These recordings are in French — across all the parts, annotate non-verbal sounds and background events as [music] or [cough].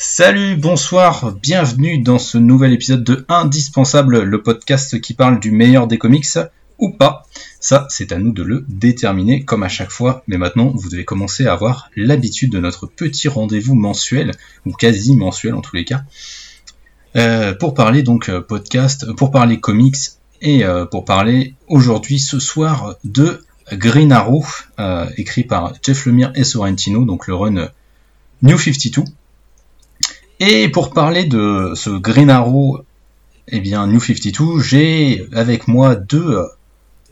Salut, bonsoir, bienvenue dans ce nouvel épisode de Indispensable, le podcast qui parle du meilleur des comics ou pas. Ça, c'est à nous de le déterminer comme à chaque fois, mais maintenant vous devez commencer à avoir l'habitude de notre petit rendez-vous mensuel, ou quasi mensuel en tous les cas, euh, pour parler donc euh, podcast, pour parler comics et euh, pour parler aujourd'hui ce soir de Green Arrow, écrit par Jeff Lemire et Sorrentino, donc le run New 52. Et pour parler de ce Green Arrow, eh bien New 52, j'ai avec moi deux,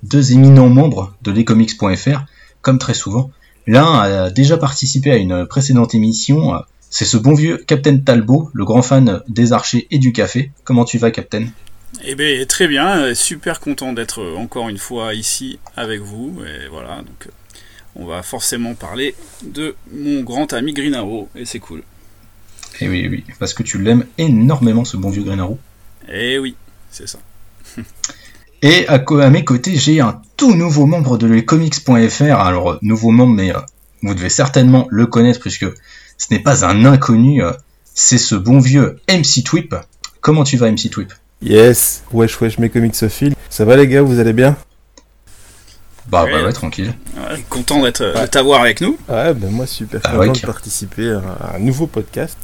deux éminents membres de lescomics.fr, comme très souvent. L'un a déjà participé à une précédente émission, c'est ce bon vieux Captain Talbot, le grand fan des archers et du café. Comment tu vas, Captain? Eh bien, très bien, super content d'être encore une fois ici avec vous. Et voilà, donc on va forcément parler de mon grand ami Green Arrow, et c'est cool. Et eh oui, oui, parce que tu l'aimes énormément, ce bon vieux Green Arrow. Eh oui, c'est ça. [laughs] Et à, mes côtés, j'ai un tout nouveau membre de lescomics.fr. Alors, nouveau membre, mais euh, vous devez certainement le connaître puisque ce n'est pas un inconnu. Euh, c'est ce bon vieux MC Twip. Comment tu vas, MC Twip? Yes, wesh wesh mes comics comicsophiles. Ça va les gars, vous allez bien? Bah, ouais. ouais, tranquille. content d'être, de t'avoir avec nous. Ouais, ben moi super ah content de participer à un nouveau podcast.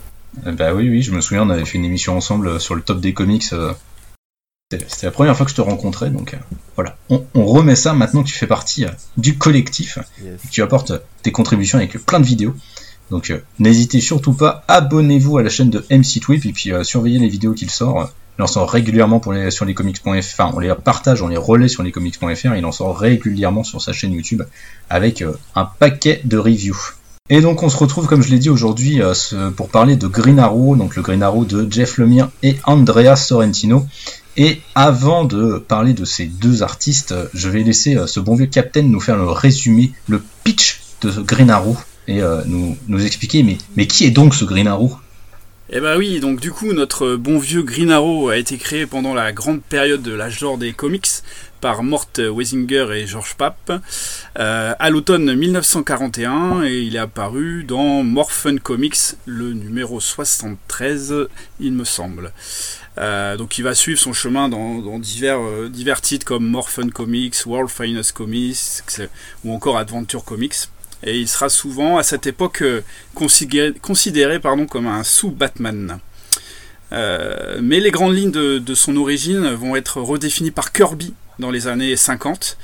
Bah oui, oui, je me souviens, on avait fait une émission ensemble euh, sur le top des comics. Euh, c'était la première fois que je te rencontrais, donc euh, voilà. On, remet ça maintenant que tu fais partie du collectif, et que tu apportes tes contributions avec plein de vidéos. Donc n'hésitez surtout pas, abonnez-vous à la chaîne de MC Twip et puis surveillez les vidéos qu'il sort. Il en sort régulièrement pour les, sur les comics.fr, enfin on les partage, on les relaie sur les comics.fr, il en sort régulièrement sur sa chaîne YouTube avec un paquet de reviews. Et donc on se retrouve, comme je l'ai dit aujourd'hui, euh, pour parler de Green Arrow, donc le Green Arrow de Jeff Lemire et Andrea Sorrentino. Et avant de parler de ces deux artistes, je vais laisser euh, ce bon vieux Captain nous faire le résumé, le pitch de Green Arrow et euh, nous, expliquer mais, mais qui est donc ce Green Arrow? Eh bah oui, donc du coup, notre bon vieux Green Arrow a été créé pendant la grande période de l'âge d'or des comics par Mort Weisinger et George Papp euh, à l'automne 1941 et il est apparu dans Morphin Comics, le numéro 73, il me semble. Euh, donc il va suivre son chemin dans, divers, euh, titres comme Morphin Comics, World Finest Comics ou encore Adventure Comics et il sera souvent à cette époque euh, considéré, pardon, comme un sous-Batman. Mais les grandes lignes de, son origine vont être redéfinies par Kirby dans les années 50,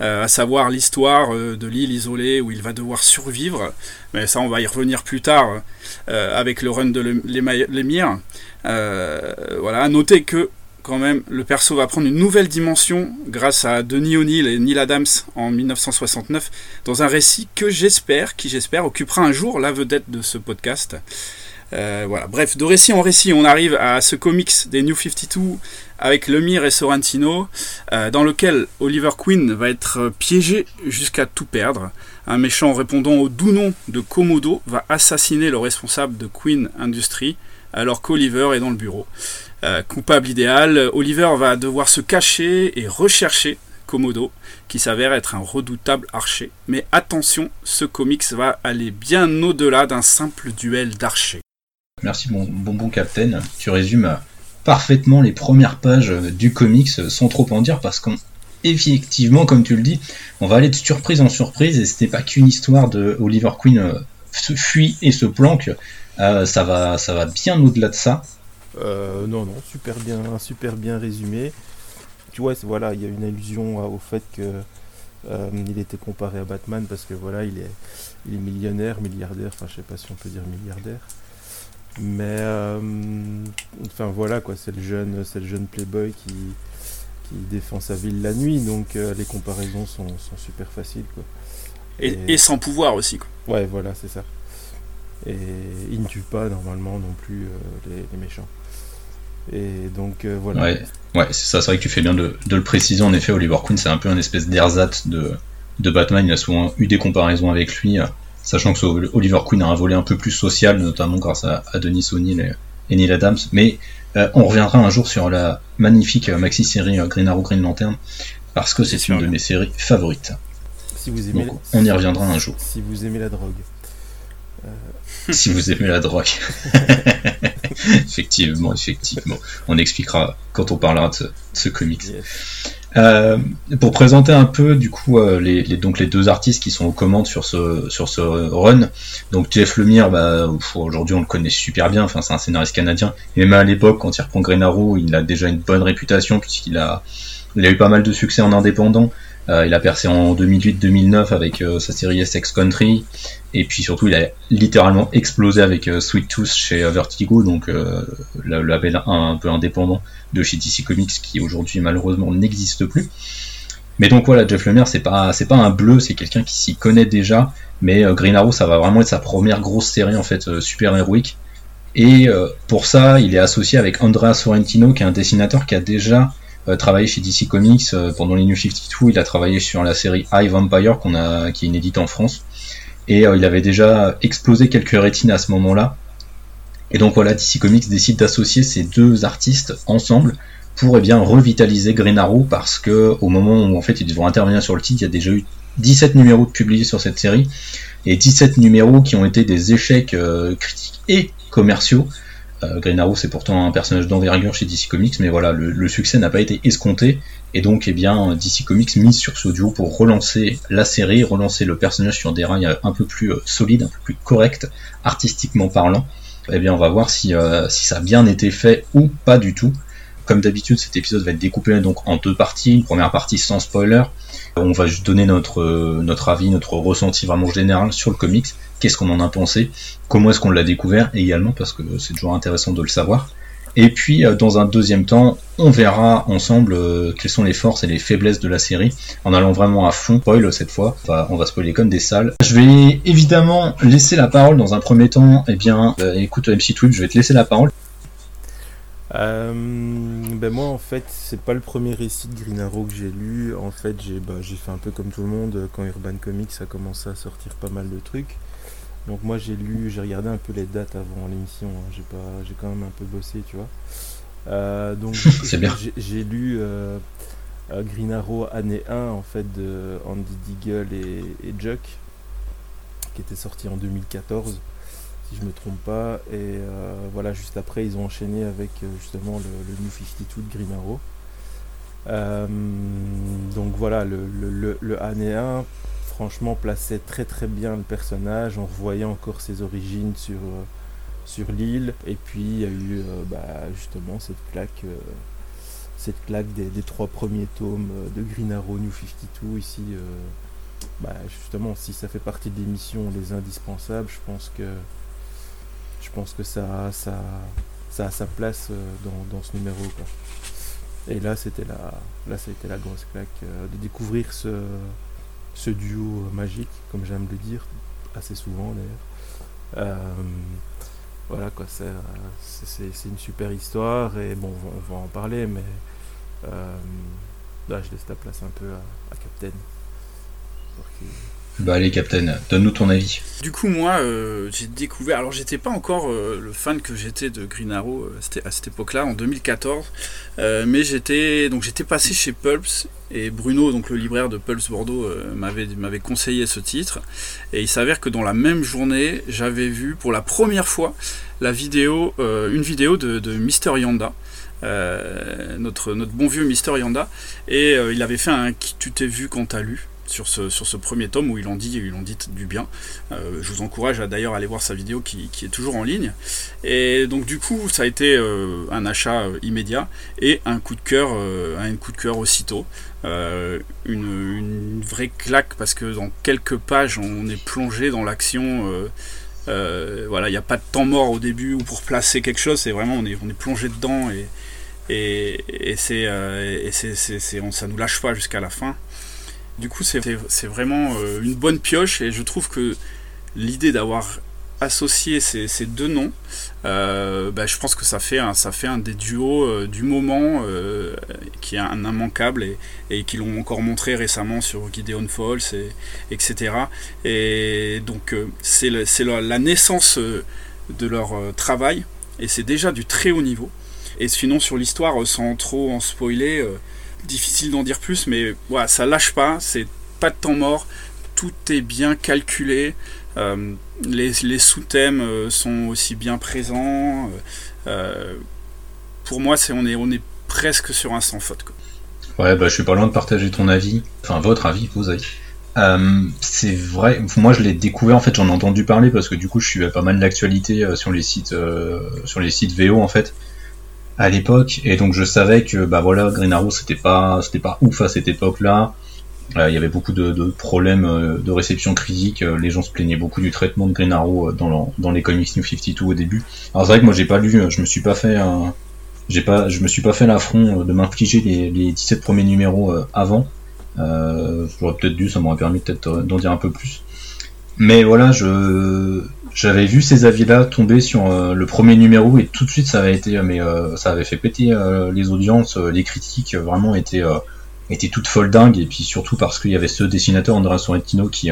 euh, à savoir l'histoire de l'île isolée où il va devoir survivre. Mais ça, on va y revenir plus tard avec le run de Lemire. voilà, à noter que quand même, le perso va prendre une nouvelle dimension grâce à Denis O'Neill et Neil Adams en 1969 dans un récit que j'espère, qui j'espère occupera un jour la vedette de ce podcast. Euh, voilà. Bref, de récit en récit, on arrive à ce comics des New 52 avec Lemire et Sorrentino, euh, dans lequel Oliver Queen va être piégé jusqu'à tout perdre. Un méchant répondant au doux nom de Komodo va assassiner le responsable de Queen Industries alors qu'Oliver est dans le bureau. Euh, coupable idéal, Oliver va devoir se cacher et rechercher Komodo, qui s'avère être un redoutable archer. Mais attention, ce comics va aller bien au-delà d'un simple duel d'archers. Merci bon, bon Captain, tu résumes parfaitement les premières pages du comics sans trop en dire parce qu'effectivement, comme tu le dis, on va aller de surprise en surprise et ce n'est pas qu'une histoire de Oliver Queen euh, se fuit et se planque, euh, ça, va, ça va bien au-delà de ça. Euh, non, non, super bien, super bien résumé. Tu vois, voilà, il y a une allusion au fait que euh, il était comparé à Batman parce que voilà, il est, il est millionnaire, milliardaire. Enfin, je sais pas si on peut dire milliardaire. Mais euh, enfin voilà quoi, c'est le jeune, c'est le jeune playboy qui, qui défend sa ville la nuit. Donc les comparaisons sont, sont, super faciles quoi. Et, sans pouvoir aussi quoi. Ouais, voilà, c'est ça. Et il ne tue pas normalement non plus les méchants. Et donc euh, voilà. Ouais, ouais c'est ça, c'est vrai que tu fais bien de, le préciser. En effet, Oliver Queen, c'est un peu un espèce d'ersatz de, de Batman. Il a souvent eu des comparaisons avec lui, euh, sachant que Oliver Queen a un volet un peu plus social, notamment grâce à, Denis O'Neill et, Neil Adams. Mais euh, on reviendra un jour sur la magnifique maxi-série Green Arrow Green Lantern, parce que c'est une de mes séries favorites. Si vous aimez on y reviendra un jour. Si vous aimez la drogue. si vous aimez la drogue. [laughs] effectivement, effectivement. On expliquera quand on parlera de ce, comics. Euh, pour présenter un peu du coup euh, les, donc les deux artistes qui sont aux commandes sur ce sur ce run. Donc Jeff Lemire, bah, aujourd'hui on le connaît super bien. Enfin c'est un scénariste canadien. Et même à l'époque quand il reprend Green Arrow, il a déjà une bonne réputation puisqu'il a il a eu pas mal de succès en indépendant. Euh, il a percé en 2008-2009 avec euh, sa série Essex Country. Et puis surtout, il a littéralement explosé avec euh, Sweet Tooth chez Vertigo, donc le label un, peu indépendant de chez DC Comics qui aujourd'hui malheureusement n'existe plus. Mais donc voilà, Jeff Lemire, c'est pas c'est pas un bleu, c'est quelqu'un qui s'y connaît déjà. Mais Green Arrow, ça va vraiment être sa première grosse série en fait super héroïque. Et pour ça, il est associé avec Andrea Sorrentino, qui est un dessinateur qui a déjà travaillé chez DC Comics euh, pendant les New 52. Il a travaillé sur la série High Vampire qu'on a, qui est inédite en France. Et euh, il avait déjà explosé quelques rétines à ce moment-là. Et donc voilà, DC Comics décide d'associer ces deux artistes ensemble pour eh bien revitaliser Green parce que au moment où en fait ils vont intervenir sur le titre, il y a déjà eu 17 numéros publiés sur cette série et 17 numéros qui ont été des échecs critiques et commerciaux euh, Green Arrow c'est pourtant un personnage d'envergure chez DC Comics, mais voilà, le, succès n'a pas été escompté, et donc eh bien DC Comics mise sur ce duo pour relancer la série, relancer le personnage sur des rails un peu plus euh, solides, un peu plus corrects, artistiquement parlant. Eh bien on va voir si, euh, si ça a bien été fait ou pas du tout. Comme d'habitude, cet épisode va être découpé donc en deux parties. Une première partie sans spoiler. On va juste donner notre, notre avis, notre ressenti vraiment général sur le comics qu'est-ce qu'on en a pensé, comment est-ce qu'on l'a découvert également, parce que c'est toujours intéressant de le savoir. Et puis, euh, dans un deuxième temps, on verra ensemble euh, quelles sont les forces et les faiblesses de la série, en allant vraiment à fond. Spoil cette fois, on va spoiler comme des salles. Je vais évidemment laisser la parole dans un premier temps. Eh bien, euh, écoute MC Twip, je vais te laisser la parole. Ben moi en fait c'est pas le premier récit de Green Arrow que j'ai lu. En fait j'ai bah, fait un peu comme tout le monde. Quand Urban Comics a commencé à sortir pas mal de trucs. Donc moi j'ai lu, j'ai regardé un peu les dates avant l'émission, hein. j'ai pas, j'ai quand même un peu bossé, tu vois. Euh, donc [laughs] j'ai lu euh, euh, Green Arrow année 1 en fait de Andy Deagle et, et Juck, qui était sorti en 2014 si je me trompe pas. Et voilà, juste après, ils ont enchaîné avec justement le, New 52 de Green Arrow. donc voilà, le, le, le, année 1, franchement plaçait très très bien le personnage. On revoyait encore ses origines sur, euh, sur l'île. Et puis il y a eu euh, bah, justement cette claque, euh, cette claque des, trois premiers tomes de Green Arrow New 52 ici. Bah, justement, si ça fait partie de l'émission Les Indispensables, je pense que je pense que ça, a sa place dans, ce numéro. Et là, c'était la, là, ça a été la grosse claque de découvrir ce, ce duo magique, comme j'aime le dire, assez souvent d'ailleurs. Euh, voilà quoi, c'est une super histoire et bon, on va en parler, mais euh, là je laisse la place un peu à, Captain. Bah allez Captain, donne-nous ton avis. Du coup moi euh, j'ai découvert, alors j'étais pas encore euh, le fan que j'étais de Green Arrow euh, à cette époque-là, en 2014, mais j'étais donc j'étais passé chez Pulps et Bruno, donc le libraire de Pulps Bordeaux, m'avait m'avait conseillé ce titre et il s'avère que dans la même journée j'avais vu pour la première fois la vidéo, une vidéo de, de Mister Yanda. notre, notre bon vieux Mister Yanda et il avait fait un qui tu t'es vu quand t'as lu sur ce, sur ce premier tome où il en dit, du bien. Euh, je vous encourage à d'ailleurs aller voir sa vidéo qui, est toujours en ligne. Et donc du coup, ça a été euh, un achat euh, immédiat et un coup de cœur, un coup de cœur aussitôt. Une, vraie claque parce que dans quelques pages, on est plongé dans l'action. voilà, il n'y a pas de temps mort au début ou pour placer quelque chose. C'est vraiment on est, on est plongé dedans et et, et c'est, et c'est, ça nous lâche pas jusqu'à la fin. Du coup, c'est vraiment euh, une bonne pioche et je trouve que l'idée d'avoir associé ces, deux noms, euh, bah, je pense que ça fait un, des duos euh, du moment qui est un immanquable et, qui l'ont encore montré récemment sur Gideon Falls, et, etc. Et donc c'est la naissance de leur travail et c'est déjà du très haut niveau. Et sinon sur l'histoire, sans trop en spoiler, difficile d'en dire plus, mais voilà, ça lâche pas, c'est pas de temps mort, tout est bien calculé. les, les sous-thèmes sont aussi bien présents. pour moi, c'est on est on est presque sur un sans faute. Quoi. Ouais, bah, je suis pas loin de partager ton avis, enfin votre avis, vos avis. Euh, c'est vrai, moi je l'ai découvert en fait, j'en ai entendu parler parce que du coup je suivais pas mal d'actualités euh, sur les sites euh, sur les sites VO en fait à l'époque et donc je savais que bah voilà Green Arrow c'était pas c'était pas ouf à cette époque-là. Il y avait beaucoup de, de, problèmes de réception critique, les gens se plaignaient beaucoup du traitement de Green Arrow dans, dans les comics New 52 au début. Alors c'est vrai que moi j'ai pas lu, je me suis pas fait j'ai pas je me suis pas fait l'affront de m'infliger les, les 17 premiers numéros avant euh, J'aurais peut-être dû, ça m'aurait permis peut-être euh, d'en dire un peu plus. Mais voilà, je j'avais vu ces avis-là tomber sur euh, le premier numéro et tout de suite ça avait été, mais euh, ça avait fait péter les audiences, les critiques vraiment étaient étaient toutes folles dingues et puis surtout parce qu'il y avait ce dessinateur Andrea Sorrentino qui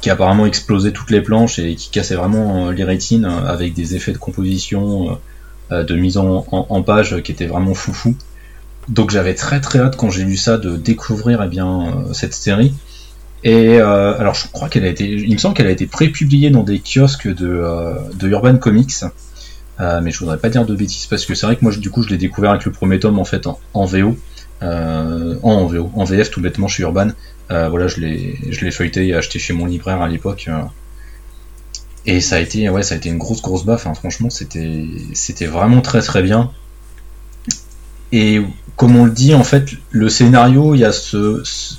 qui apparemment explosait toutes les planches et qui cassait vraiment les rétines avec des effets de composition, de mise en, en, page qui étaient vraiment foufou. Donc j'avais très très hâte quand j'ai lu ça de découvrir eh bien euh, cette série. Et euh, alors je crois qu'elle a été, il me semble qu'elle a été pré-publiée dans des kiosques de, euh, de Urban Comics, mais je voudrais pas dire de bêtises parce que c'est vrai que moi du coup je l'ai découvert avec le premier tome en fait en, VO, en, VO, en VF tout bêtement chez Urban. voilà, je l'ai je l'ai feuilleté et acheté chez mon libraire à l'époque. et ça a été ouais ça a été une grosse grosse baffe. Hein. franchement c'était c'était vraiment très très bien. Et comme on le dit, en fait, le scénario, il y a ce, ce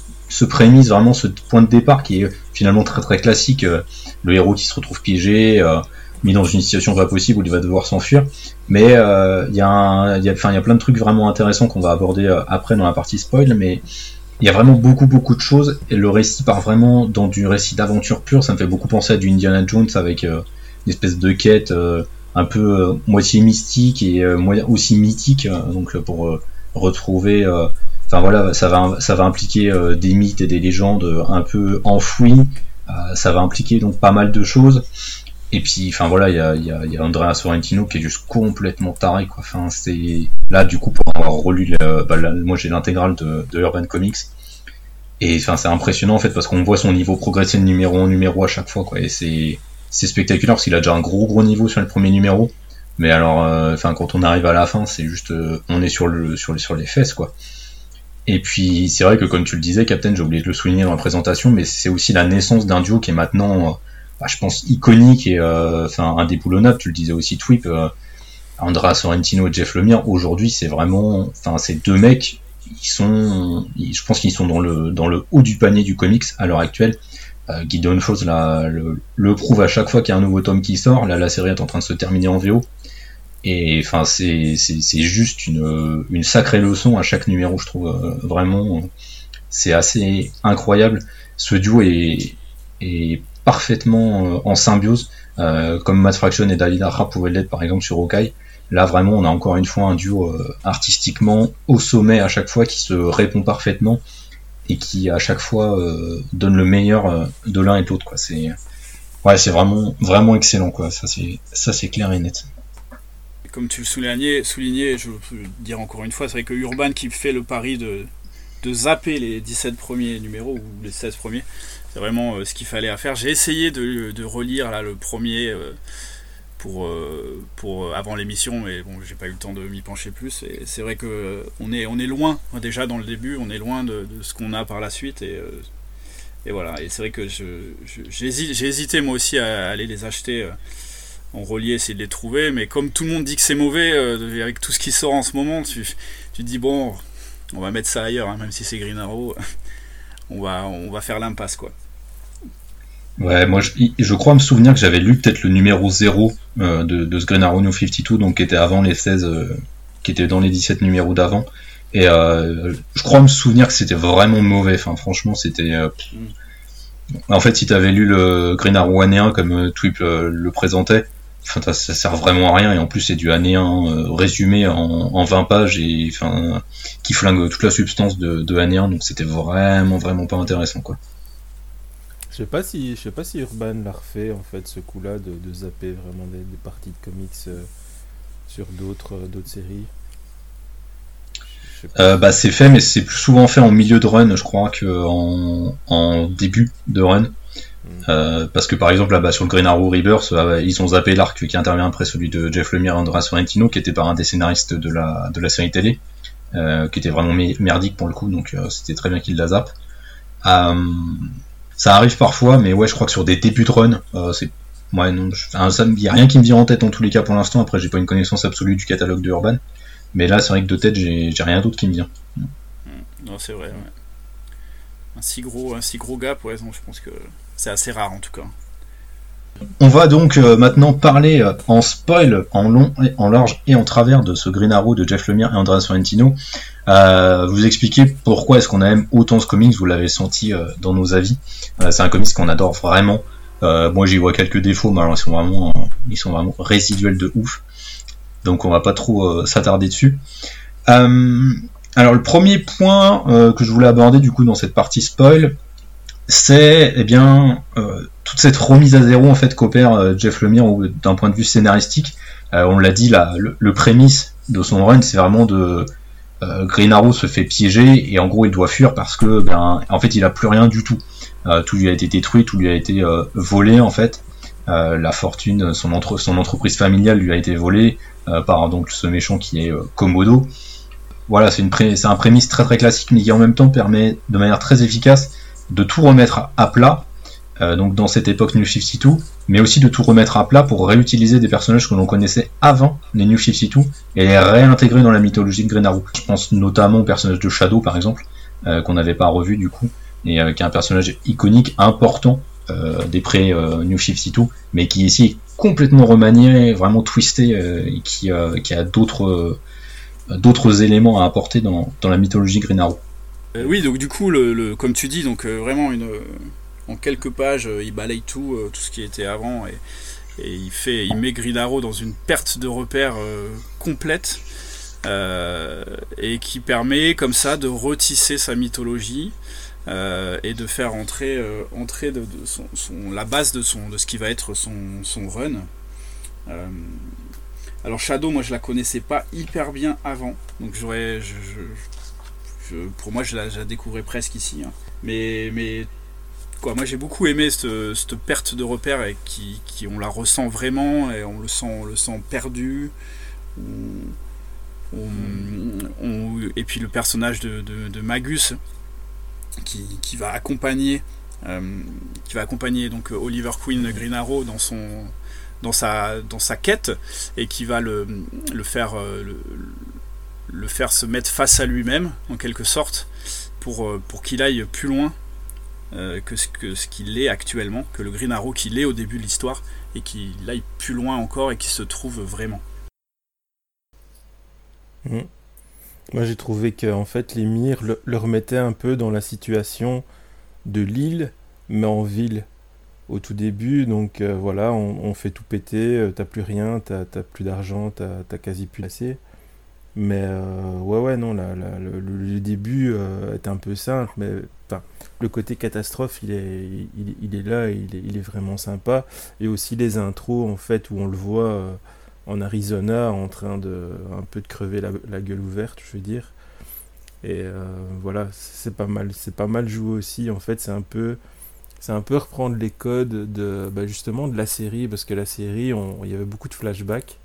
prémisse, vraiment ce point de départ qui est finalement très très classique. Euh, le héros qui se retrouve piégé, euh, mis dans une situation pas possible où il va devoir s'enfuir. Mais euh, il y, a y, y a plein de trucs vraiment intéressants qu'on va aborder après dans la partie spoil, mais il y a vraiment beaucoup beaucoup de choses et le récit part vraiment dans du récit d'aventure pure. Ça me fait beaucoup penser à du Indiana Jones avec une espèce de quête un peu moitié mystique et aussi mythique. donc pour retrouver euh, enfin voilà ça va ça va impliquer euh, des mythes et des légendes un peu enfouis. Euh, ça va impliquer donc pas mal de choses. Et puis enfin voilà il y a, y, a, y a Andrea Sorrentino qui est juste complètement taré quoi. Enfin c'est là du coup pour avoir relu bah, moi j'ai l'intégrale de, de, Urban Comics. Et enfin c'est impressionnant en fait parce qu'on voit son niveau progresser de numéro en numéro à chaque fois quoi. Et c'est c'est spectaculaire parce qu'il a déjà un gros gros niveau sur le premier numéro. Mais alors, euh, enfin, quand on arrive à la fin, c'est juste, euh, on est sur le, sur, sur les fesses, quoi. Et puis, c'est vrai que comme tu le disais, Captain, j'ai oublié de le souligner dans la présentation, mais c'est aussi la naissance d'un duo qui est maintenant, euh, bah, je pense, iconique et enfin indéboulonnable. Tu le disais aussi, Twip, Andra Sorrentino et Jeff Lemire. Aujourd'hui, c'est vraiment, enfin, ces deux mecs, ils sont, je pense qu'ils sont dans le haut du panier du comics à l'heure actuelle. Gideon Falls le, le, prouve à chaque fois qu'il y a un nouveau tome qui sort. Là, la série est en train de se terminer en VO. Et enfin, c'est juste une, sacrée leçon à chaque numéro, je trouve. Euh, vraiment, c'est assez incroyable. Ce duo est, parfaitement euh, en symbiose, euh, comme Matt Fraction et David Arra pouvaient l'être par exemple sur Okai. Là, vraiment, on a encore une fois un duo artistiquement au sommet à chaque fois qui se répond parfaitement et qui à chaque fois donne le meilleur de l'un et de l'autre. C'est ouais, vraiment vraiment excellent quoi. Ça c'est clair et net comme tu le soulignais, souligné, je peux dire encore une fois, c'est vrai que Urban qui fait le pari de, de zapper les 17 premiers numéros ou les 16 premiers, c'est vraiment euh, ce qu'il fallait à faire. J'ai essayé de, de, relire là, le premier euh, pour, euh, pour, avant l'émission, mais bon, j'ai pas eu le temps de m'y pencher plus. Et c'est vrai que on est, on est loin, déjà dans le début, on est loin de, de ce qu'on a par la suite. Et, et voilà, et c'est vrai que j'ai hésité moi aussi à aller les acheter en relié, essayer de les trouver. Mais comme tout le monde dit que c'est mauvais, euh, avec tout ce qui sort en ce moment, tu, tu te dis, bon, on va mettre ça ailleurs, hein, même si c'est Green Arrow, [laughs] on va, on va faire l'impasse, quoi. Ouais, moi je, je, crois me souvenir que j'avais lu peut-être le numéro 0 euh, de, de, ce Green Arrow New 52, donc qui était avant les 16, euh, qui était dans les 17 numéros d'avant. Et je crois me souvenir que c'était vraiment mauvais, enfin franchement c'était... Mm. En fait, si tu avais lu le Green Arrow 1 comme Twip le présentait, Enfin, ça sert vraiment à rien et en plus c'est du anéant euh, résumé en, en, 20 pages et enfin qui flingue toute la substance de, de anéant donc c'était vraiment vraiment pas intéressant quoi. Je sais pas si je sais pas si Urban l'a refait en fait ce coup-là de, de, zapper vraiment des, des, parties de comics euh, sur d'autres euh, d'autres séries. Euh, bah c'est fait mais c'est plus souvent fait en milieu de run je crois que en, en début de run. Parce que par exemple là-bas sur le Green Arrow Rebirth, ils ont zappé l'arc qui intervient après celui de Jeff Lemire et Andras Sorrentino, qui était par un des scénaristes de la, série télé, qui était vraiment merdique pour le coup, donc c'était très bien qu'ils la zappent. ça arrive parfois, mais ouais, je crois que sur des débuts de run, c'est Ouais, non, rien qui me vient en tête en tous les cas pour l'instant. Après, j'ai pas une connaissance absolue du catalogue de Urban. Mais là, c'est vrai que de tête, j'ai rien d'autre qui me vient. Hmm. Non, c'est vrai, Un si gros, un si gros gap, je pense que c'est assez rare en tout cas. On va donc euh, maintenant parler euh, en spoil, en long, en large et en travers de ce Green Arrow de Jeff Lemire et Andrea Sorrentino. Euh, vous expliquer pourquoi est-ce qu'on aime autant ce comics, vous l'avez senti dans nos avis. c'est un comics qu'on adore vraiment. Moi j'y vois quelques défauts, mais alors ils sont vraiment, ils sont vraiment résiduels de ouf. Donc on va pas trop s'attarder dessus. Alors le premier point que je voulais aborder du coup dans cette partie spoil, c'est eh bien toute cette remise à zéro en fait qu'opère Jeff Lemire d'un point de vue scénaristique. on l'a dit le, prémisse de son run, c'est vraiment de Green se fait piéger et en gros il doit fuir parce que ben en fait il a plus rien du tout. Euh, tout lui a été détruit, tout lui a été euh, volé en fait. Euh, la fortune, son, son entreprise familiale lui a été volée par donc ce méchant qui est Komodo. Voilà, c'est un prémisse très très classique, mais qui en même temps permet de manière très efficace de tout remettre à plat, donc dans cette époque New 52, mais aussi de tout remettre à plat pour réutiliser des personnages que l'on connaissait avant les New 52 et les réintégrer dans la mythologie de Green. Je pense notamment au personnage de Shadow par exemple, qu'on n'avait pas revu du coup, et euh, qui est un personnage iconique, important euh, des pré euh, New 52, mais qui ici est complètement remanié, vraiment twisté, et qui, a d'autres éléments à apporter dans, dans la mythologie Green Arrow. Oui, donc du coup, le, comme tu dis, donc vraiment une, en quelques pages, il balaye tout, tout ce qui était avant et, et, il fait, il met Green Arrow dans une perte de repères complète et qui permet comme ça de retisser sa mythologie euh, et de faire entrer, euh, entrer de, son, la base de, son, de ce qui va être son, son run. Euh, alors Shadow, moi je la connaissais pas hyper bien avant, donc j'aurais, je, pour moi je la, je découvrais presque ici. Hein. Mais, mais quoi, moi j'ai beaucoup aimé cette, perte de repère et qui, on la ressent vraiment et on le sent, on le sent perdu. et puis le personnage de, Magus, qui, va accompagner euh, qui va accompagner donc Oliver Queen Green Arrow dans son dans sa dans sa quête et qui va le, le faire euh, le, faire se mettre face à lui-même en quelque sorte pour euh, qu'il aille plus loin que ce que ce qu'il est actuellement que le Green Arrow qu'il est au début de l'histoire et qu'il aille plus loin encore et qu'il se trouve vraiment. Mmh. Moi j'ai trouvé que en fait les mires le, remettaient un peu dans la situation de l'île, mais en ville au tout début. Donc euh, voilà, on, fait tout péter, euh, t'as plus rien, t'as plus d'argent, t'as quasi plus assez. Mais euh, ouais, ouais, non, le, début est un peu simple, mais le côté catastrophe, il est, il, est là, il est, il est, vraiment sympa. Et aussi les intros, en fait, où on le voit en Arizona en train de un peu de crever la, gueule ouverte, je veux dire. Et euh, voilà, c'est pas mal, c'est pas mal joué aussi. En fait, c'est un peu, c'est un peu reprendre les codes de, bah, justement, de la série, parce que la série, il y avait beaucoup de flashbacks.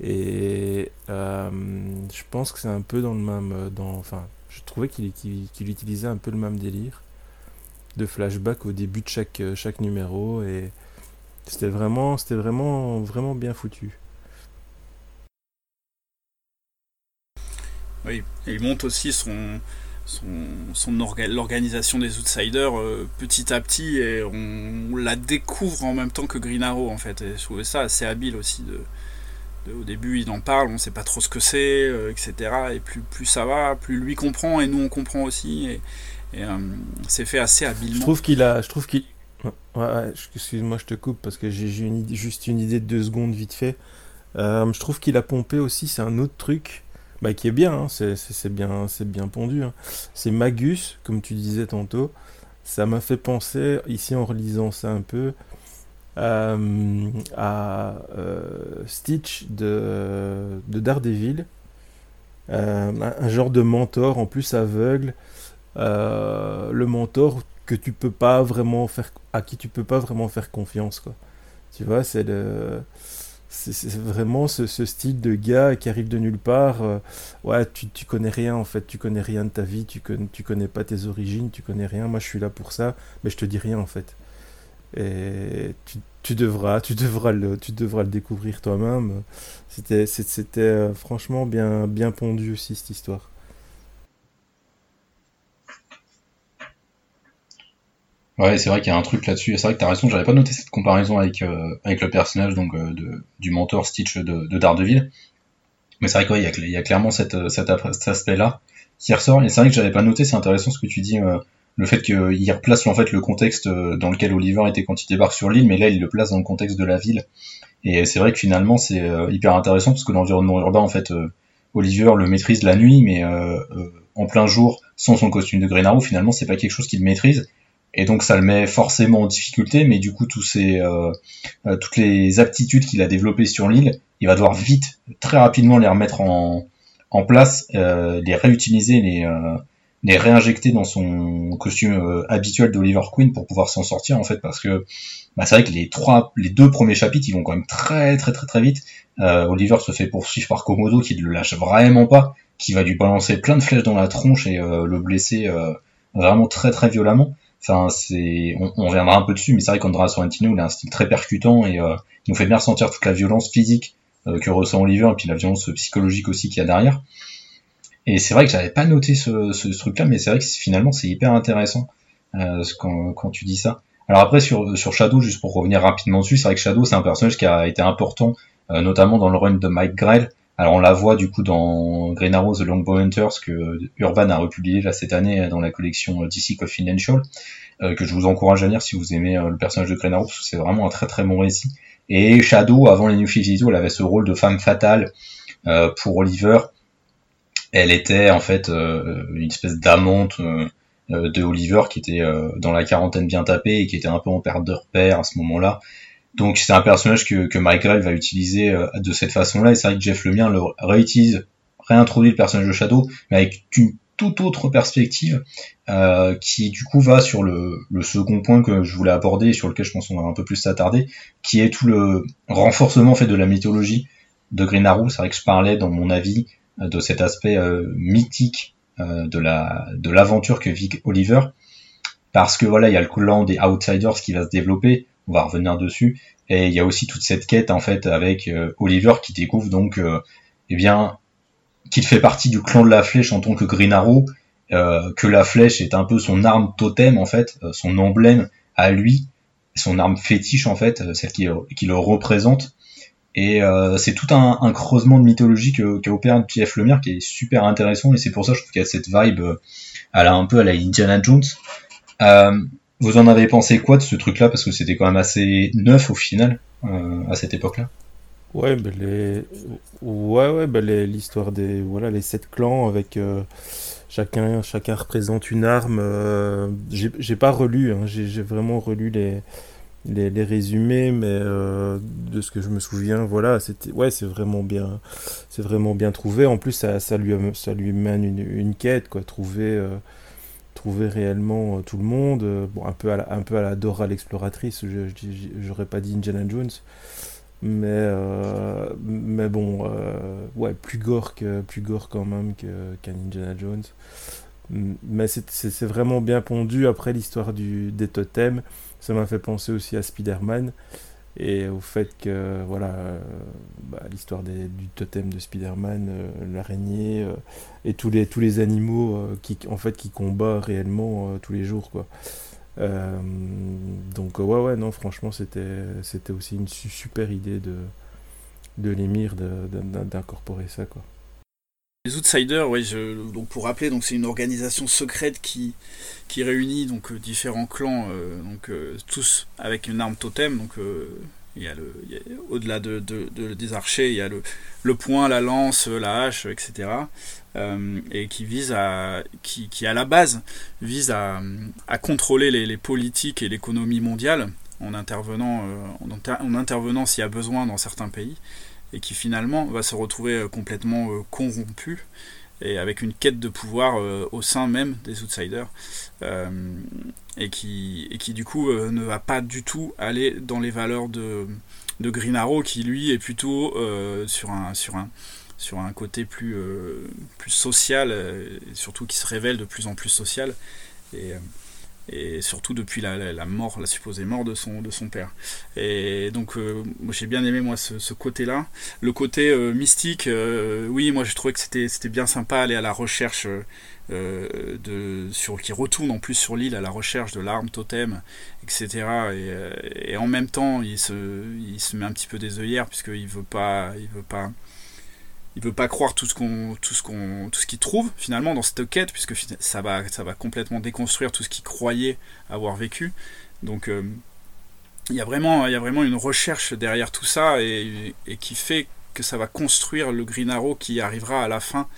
Et euh, je pense que c'est un peu dans le même, dans, enfin, je trouvais qu'il utilisait un peu le même délire de flashback au début de chaque, chaque numéro et c'était vraiment, vraiment, vraiment bien foutu. Oui, il monte aussi son, son, l'organisation des Outsiders euh, petit à petit et on, la découvre en même temps que Green Arrow en fait. Et je trouvais ça assez habile aussi. De, au début, il en parle, on ne sait pas trop ce que c'est, euh, etc. Et plus, ça va, plus lui comprend et nous on comprend aussi. Et, euh, c'est fait assez habilement. Je trouve qu'il a, je trouve excuse-moi, je te coupe parce que j'ai juste une idée de deux secondes vite fait. je trouve qu'il a pompé aussi, c'est un autre truc bah, qui est bien, hein, c'est bien, bien pondu. Hein. C'est Magus, comme tu disais tantôt. Ça m'a fait penser, ici en relisant ça un peu, euh, à euh, Stitch de, de Daredevil. Euh, un, genre de mentor, en plus aveugle. le mentor, que tu peux pas vraiment faire à qui tu peux pas vraiment faire confiance quoi. Tu vois, c'est le c'est vraiment ce, style de gars qui arrive de nulle part. Euh, ouais, tu, tu connais rien en fait, tu connais rien de ta vie, tu, tu connais pas tes origines, tu connais rien. Moi, je suis là pour ça, mais je te dis rien en fait. Et tu, devras, tu devras le, tu devras le découvrir toi-même. C'était, c'était euh, franchement bien, bien pondu aussi cette histoire. Ouais, c'est vrai qu'il y a un truc là-dessus. C'est vrai que t'as raison, j'avais pas noté cette comparaison avec, euh, avec le personnage donc, euh, de, du mentor Stitch de, de Daredevil. Mais c'est vrai qu'il y, a clairement cet, aspect-là qui ressort. Et c'est vrai que j'avais pas noté, c'est intéressant ce que tu dis, le fait qu'il replace en fait le contexte dans lequel Oliver était quand il débarque sur l'île, mais là il le place dans le contexte de la ville. Et c'est vrai que finalement c'est hyper intéressant parce que l'environnement urbain en fait, Oliver le maîtrise la nuit, mais en plein jour sans son costume de Green Arrow, finalement c'est pas quelque chose qu'il maîtrise et donc ça le met forcément en difficulté, mais du coup tous ces, euh, euh, toutes les aptitudes qu'il a développées sur l'île, il va devoir vite, très rapidement les remettre en, en place, euh, les réutiliser, les, euh, les réinjecter dans son costume habituel d'Oliver Queen pour pouvoir s'en sortir en fait, parce que bah, c'est vrai que les trois, les deux premiers chapitres, ils vont quand même très très très très vite. Oliver se fait poursuivre par Komodo qui ne le lâche vraiment pas, qui va lui balancer plein de flèches dans la tronche et le blesser vraiment très très violemment. Enfin, c'est, on, on, un peu dessus, mais c'est vrai qu'Andrea Sorrentino, il a un style très percutant et euh, il nous fait bien ressentir toute la violence physique euh, que ressent Oliver et puis la violence psychologique aussi qu'il y a derrière. Et c'est vrai que j'avais pas noté ce, truc-là, mais c'est vrai que finalement c'est hyper intéressant euh, quand, tu dis ça. Alors après sur, Shadow, juste pour revenir rapidement dessus, c'est vrai que Shadow c'est un personnage qui a été important, euh, notamment dans le run de Mike Grell, alors on la voit du coup dans Green Arrow The Longbow Hunters que Urban a republié là cette année dans la collection DC Confidential, euh, que je vous encourage à lire si vous aimez euh, le personnage de Green Arrow, parce que c'est vraiment un très très bon récit. Et Shadow, avant les New 52, elle avait ce rôle de femme fatale euh, pour Oliver. Elle était en fait une espèce d'amante de Oliver qui était dans la quarantaine bien tapée et qui était un peu en perte de repère à ce moment-là. Donc c'est un personnage que, que Michael va utiliser euh, de cette façon-là, et c'est vrai que Jeff Lemire le réutilise, réintroduit le personnage de Shadow, mais avec une toute autre perspective, euh, qui du coup va sur le, le, second point que je voulais aborder, et sur lequel je pense qu'on va un peu plus s'attarder, qui est tout le renforcement fait de la mythologie de Green Arrow. C'est vrai que je parlais dans mon avis euh, de cet aspect euh, mythique euh, de la de l'aventure que vit Oliver, parce que voilà, il y a le clan des Outsiders qui va se développer on va revenir dessus. Et il y a aussi toute cette quête en fait avec euh, Oliver qui découvre donc euh, eh bien qu'il fait partie du clan de la flèche en tant que Green Arrow, que la flèche est un peu son arme totem en fait, son emblème à lui, son arme fétiche en fait, celle qui, qui le représente. Et c'est tout un, creusement de mythologie que, qu'a opéré Jeff Lemire qui est super intéressant et c'est pour ça je trouve qu'il y a cette vibe, elle a un peu à la Indiana Jones. Vous en avez pensé quoi de ce truc-là? Parce que c'était quand même assez neuf au final, euh, à cette époque-là. Ouais, les... ouais, ouais, les... l'histoire des voilà les sept clans avec euh, chacun chacun représente une arme. Euh, j'ai pas relu, hein, j'ai vraiment relu les les, les résumés, mais euh, de ce que je me souviens, voilà, c'était ouais, c'est vraiment bien, c'est vraiment bien trouvé. En plus, ça, ça lui ça lui mène une, une quête quoi, trouver trouver réellement euh, tout le monde. Euh, bon, un peu à la, un peu à Dora l'exploratrice, j'aurais pas dit Indiana Jones. Mais, euh, mais bon, ouais, plus gore, que, plus gore quand même qu'un Indiana Jones. Mais c'est vraiment bien pondu. Après l'histoire des totems, ça m'a fait penser aussi à Spider-Man et au fait que voilà euh, bah, l'histoire du totem de Spider-Man, euh, l'araignée euh, et tous les tous les animaux qui en fait qui combattent réellement tous les jours quoi. donc ouais ouais non franchement c'était c'était aussi une super idée de de l'émir d'incorporer ça quoi. Les Outsiders, oui, donc pour rappeler, c'est une organisation secrète qui, qui réunit donc euh, différents clans, euh, donc euh, tous avec une arme totem. Donc au-delà de, des archers, il y a le, le poing, la lance, la hache, etc. et qui vise à, qui, à la base vise à, à contrôler les, politiques et l'économie mondiale en intervenant, en intervenant s'il y a besoin dans certains pays et qui finalement va se retrouver euh, complètement euh, corrompu et avec une quête de pouvoir au sein même des Outsiders et qui, et qui du coup ne va pas du tout aller dans les valeurs de, de Green Arrow qui lui est plutôt sur un sur un sur un côté plus, plus social, et surtout qui se révèle de plus en plus social. Et, et surtout depuis la, mort, la supposée mort de son, de son père. Et donc, euh, j'ai bien aimé moi ce, côté-là. Le côté euh, mystique, euh, oui, moi j'ai trouvé que c'était, c'était bien sympa aller à la recherche de, sur, qui retourne en plus sur l'île à la recherche de l'arme totem, etc. Et, et, en même temps, il se, il se met un petit peu des œillères puisqu'il veut pas, il veut pas il veut pas croire tout ce qu'on tout ce qu'on tout ce qu'il trouve finalement dans cette quête puisque ça va ça va complètement déconstruire tout ce qu'il croyait avoir vécu donc euh, il y a vraiment il y a vraiment une recherche derrière tout ça et, qui fait que ça va construire le Green Arrow qui arrivera à la fin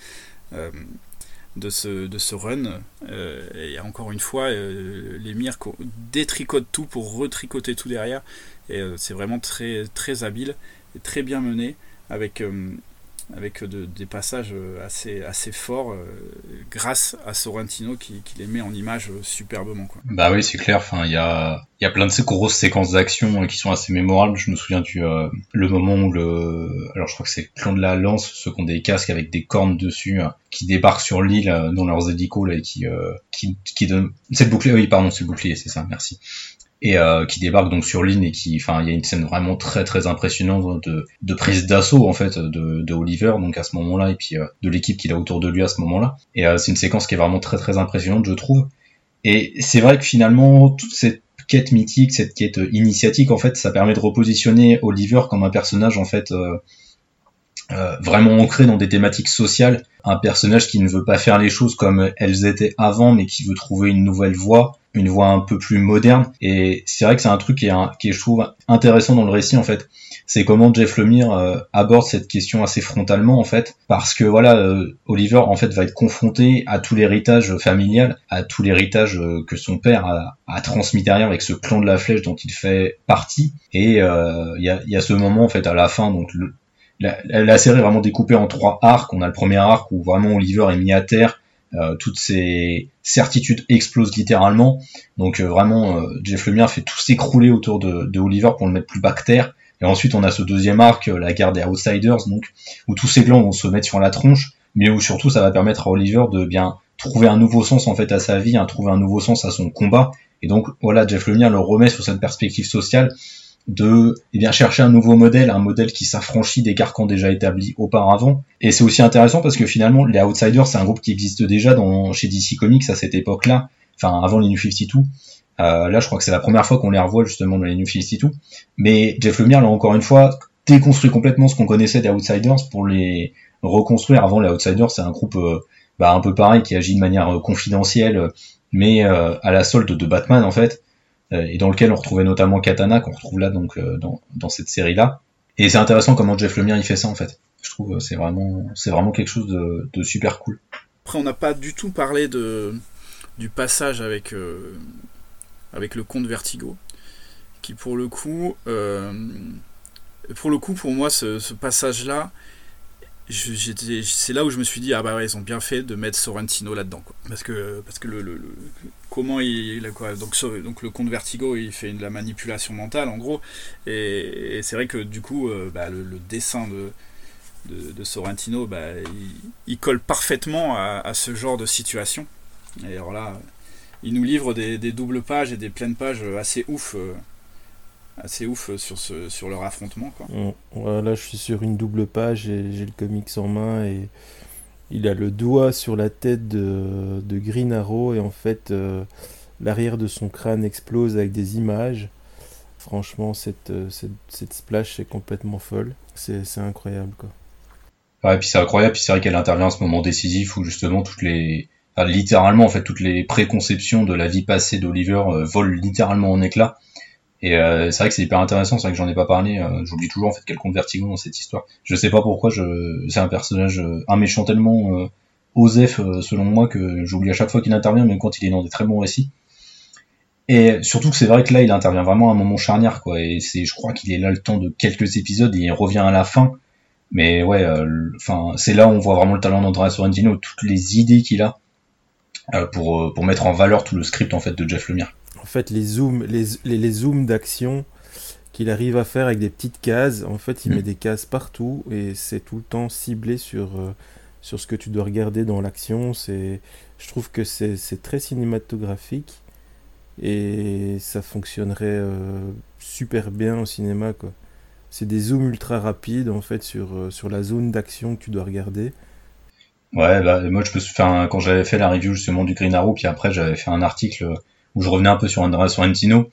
euh, de ce, de ce run. Euh, et encore une fois, l'émir détricote tout pour retricoter tout derrière. Et c'est vraiment très, très habile et très bien mené avec avec des passages euh, assez, assez forts euh, grâce à Sorrentino qui, les met en image euh, superbement. Bah oui, c'est clair. Enfin, il y a, y a plein de ces grosses séquences d'action qui sont assez mémorables. Je me souviens du le moment où le, alors je crois que c'est le clan de la lance, ceux qui ont des casques avec des cornes dessus, qui débarquent sur l'île dans leurs hélicos là, et qui, qui, qui donnent. C'est le bouclier. Oui, pardon, c'est le bouclier, c'est ça. Merci et euh, qui débarque donc sur l'île et qui, enfin, il y a une scène vraiment très très impressionnante de, de prise d'assaut en fait de, de, Oliver donc à ce moment-là et puis euh, de l'équipe qu'il a autour de lui à ce moment-là. Et euh, c'est une séquence qui est vraiment très très impressionnante je trouve. Et c'est vrai que finalement toute cette quête mythique, cette quête initiatique en fait, ça permet de repositionner Oliver comme un personnage en fait vraiment ancré dans des thématiques sociales, un personnage qui ne veut pas faire les choses comme elles étaient avant, mais qui veut trouver une nouvelle voie, une voix un peu plus moderne. Et c'est vrai que c'est un truc qui est, qui est, je trouve, intéressant dans le récit, en fait. C'est comment Jeff Lemire euh, aborde cette question assez frontalement, en fait. Parce que, voilà, euh, Oliver, en fait, va être confronté à tout l'héritage familial, à tout l'héritage euh, que son père a, a, transmis derrière avec ce clan de la flèche dont il fait partie. Et il y a, y, a, ce moment, en fait, à la fin, donc le, la, la, série est vraiment découpée en trois arcs. On a le premier arc où vraiment Oliver est mis à terre euh, toutes ces certitudes explosent littéralement. Donc euh, vraiment, euh, Jeff Lemire fait tout s'écrouler autour de, de, Oliver pour le mettre plus bactère. Et ensuite, on a ce deuxième arc, la guerre des Outsiders, donc où tous ces clans vont se mettre sur la tronche, mais où surtout ça va permettre à Oliver de bien trouver un nouveau sens en fait à sa vie, hein, trouver un nouveau sens à son combat. Et donc voilà, Jeff Lemire le remet sur cette perspective sociale de eh bien, chercher un nouveau modèle, un modèle qui s'affranchit des carcans déjà établis auparavant. Et c'est aussi intéressant parce que finalement, les Outsiders, c'est un groupe qui existe déjà dans, chez DC Comics à cette époque-là, enfin avant les New 52. Euh, là, je crois que c'est la première fois qu'on les revoit justement dans les New 52. Mais Jeff Lemire, là encore une fois, déconstruit complètement ce qu'on connaissait des Outsiders pour les reconstruire. Avant, les Outsiders, c'est un groupe euh, bah, un peu pareil qui agit de manière euh, confidentielle, mais euh, à la solde de Batman en fait. Euh, et dans lequel on retrouvait notamment Katana, qu'on retrouve là donc euh, dans, dans cette série-là. Et c'est intéressant comment Jeff Lemire il fait ça en fait. Je trouve euh, c'est vraiment c'est vraiment quelque chose de, super cool. Après on n'a pas du tout parlé de du passage avec avec le conte Vertigo, qui pour le coup pour le coup pour moi ce passage là c'est là où je me suis dit ah bah ils ont bien fait de mettre Sorrentino là-dedans parce que parce que le, comment il, quoi donc le compte Vertigo il fait de la manipulation mentale en gros. Et, c'est vrai que du coup euh, bah, le, dessin de de, Sorrentino bah, il, colle parfaitement à, ce genre de situation. Et alors là il nous livre des, doubles pages et des pleines pages assez ouf euh, assez ouf sur, ce, sur leur affrontement. Quoi. Voilà, je suis sur une double page et j'ai le comics en main et il a le doigt sur la tête de, de Green Arrow et en fait euh, l'arrière de son crâne explose avec des images. Franchement, cette, euh, cette, cette splash est complètement folle. C'est incroyable quoi. Ouais, et puis c'est incroyable, puis c'est vrai qu'elle intervient à ce moment décisif où justement toutes les, littéralement en fait toutes les préconceptions de la vie passée d'Oliver euh, volent littéralement en éclats. Et euh, c'est vrai que c'est hyper intéressant, c'est vrai que j'en ai pas parlé. Euh, J'oublie toujours en fait quel compte dans cette histoire. Je sais pas pourquoi. Je... C'est un personnage, euh, un méchant tellement osef selon moi que j'oublie à chaque fois qu'il intervient, même quand il est dans des très bons récits. Et surtout que c'est vrai que là, il intervient vraiment à un moment charnière, quoi. Et c'est, je crois qu'il est là le temps de quelques épisodes et il revient à la fin. Mais ouais, enfin c'est là où on voit vraiment le talent d'Andrea Sorrentino, toutes les idées qu'il a pour pour mettre en valeur tout le script en fait de Jeff Lemire. En fait, les zooms, les, les, zooms d'action qu'il arrive à faire avec des petites cases. En fait, il mm. met des cases partout et c'est tout le temps ciblé sur sur ce que tu dois regarder dans l'action. C'est, je trouve que c'est, très cinématographique et ça fonctionnerait euh, super bien au cinéma. Quoi. C'est des zooms ultra rapides en fait sur, euh, sur la zone d'action que tu dois regarder. Ouais, bah, moi je peux faire quand j'avais fait la review justement du Green Arrow, puis après j'avais fait un article où je revenais un peu sur Andrea Sorrentino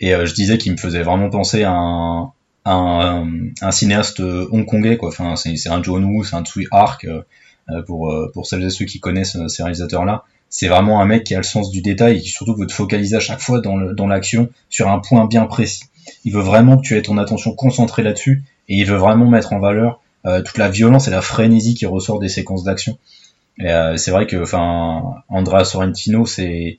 et euh, je disais qu'il me faisait vraiment penser à un, un, un cinéaste hongkongais quoi. Enfin c'est un John Woo, c'est un Tsui Hark. Euh, pour, euh, pour celles et ceux qui connaissent euh, ces réalisateurs-là. C'est vraiment un mec qui a le sens du détail et qui surtout veut te focaliser à chaque fois dans l'action sur un point bien précis. Il veut vraiment que tu aies ton attention concentrée là-dessus et il veut vraiment mettre en valeur toute la violence et la frénésie qui ressort des séquences d'action. Euh, c'est vrai que, enfin, Andrea Sorrentino, c'est,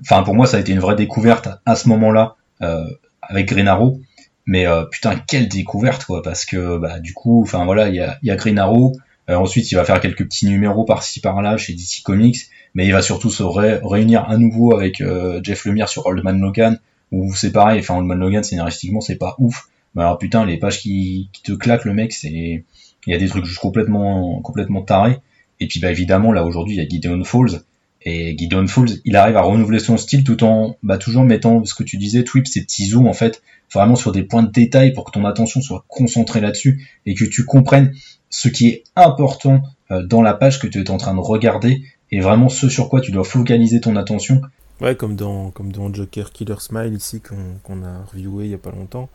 enfin, pour moi, ça a été une vraie découverte à ce moment-là euh, avec Green Arrow. Mais putain, quelle découverte, quoi, parce que, bah, du coup, enfin voilà, il y a, y a euh, ensuite, il va faire quelques petits numéros par-ci par-là chez DC Comics, mais il va surtout se réunir à nouveau avec euh, Jeff Lemire sur Old Man Logan, où c'est pareil, enfin Old Man Logan scénaristiquement c'est pas ouf, mais alors putain les pages qui, qui te claquent le mec, c'est il y a des trucs juste complètement complètement tarés. Et puis bah évidemment là aujourd'hui il y a Gideon Falls et Gideon Falls il arrive à renouveler son style tout en bah toujours mettant ce que tu disais Twip ces petits zooms en fait vraiment sur des points de détail pour que ton attention soit concentrée là-dessus et que tu comprennes ce qui est important euh, dans la page que tu es en train de regarder et vraiment ce sur quoi tu dois focaliser ton attention. Ouais, comme dans, comme dans Joker Killer Smile ici qu'on a reviewé il y a pas longtemps.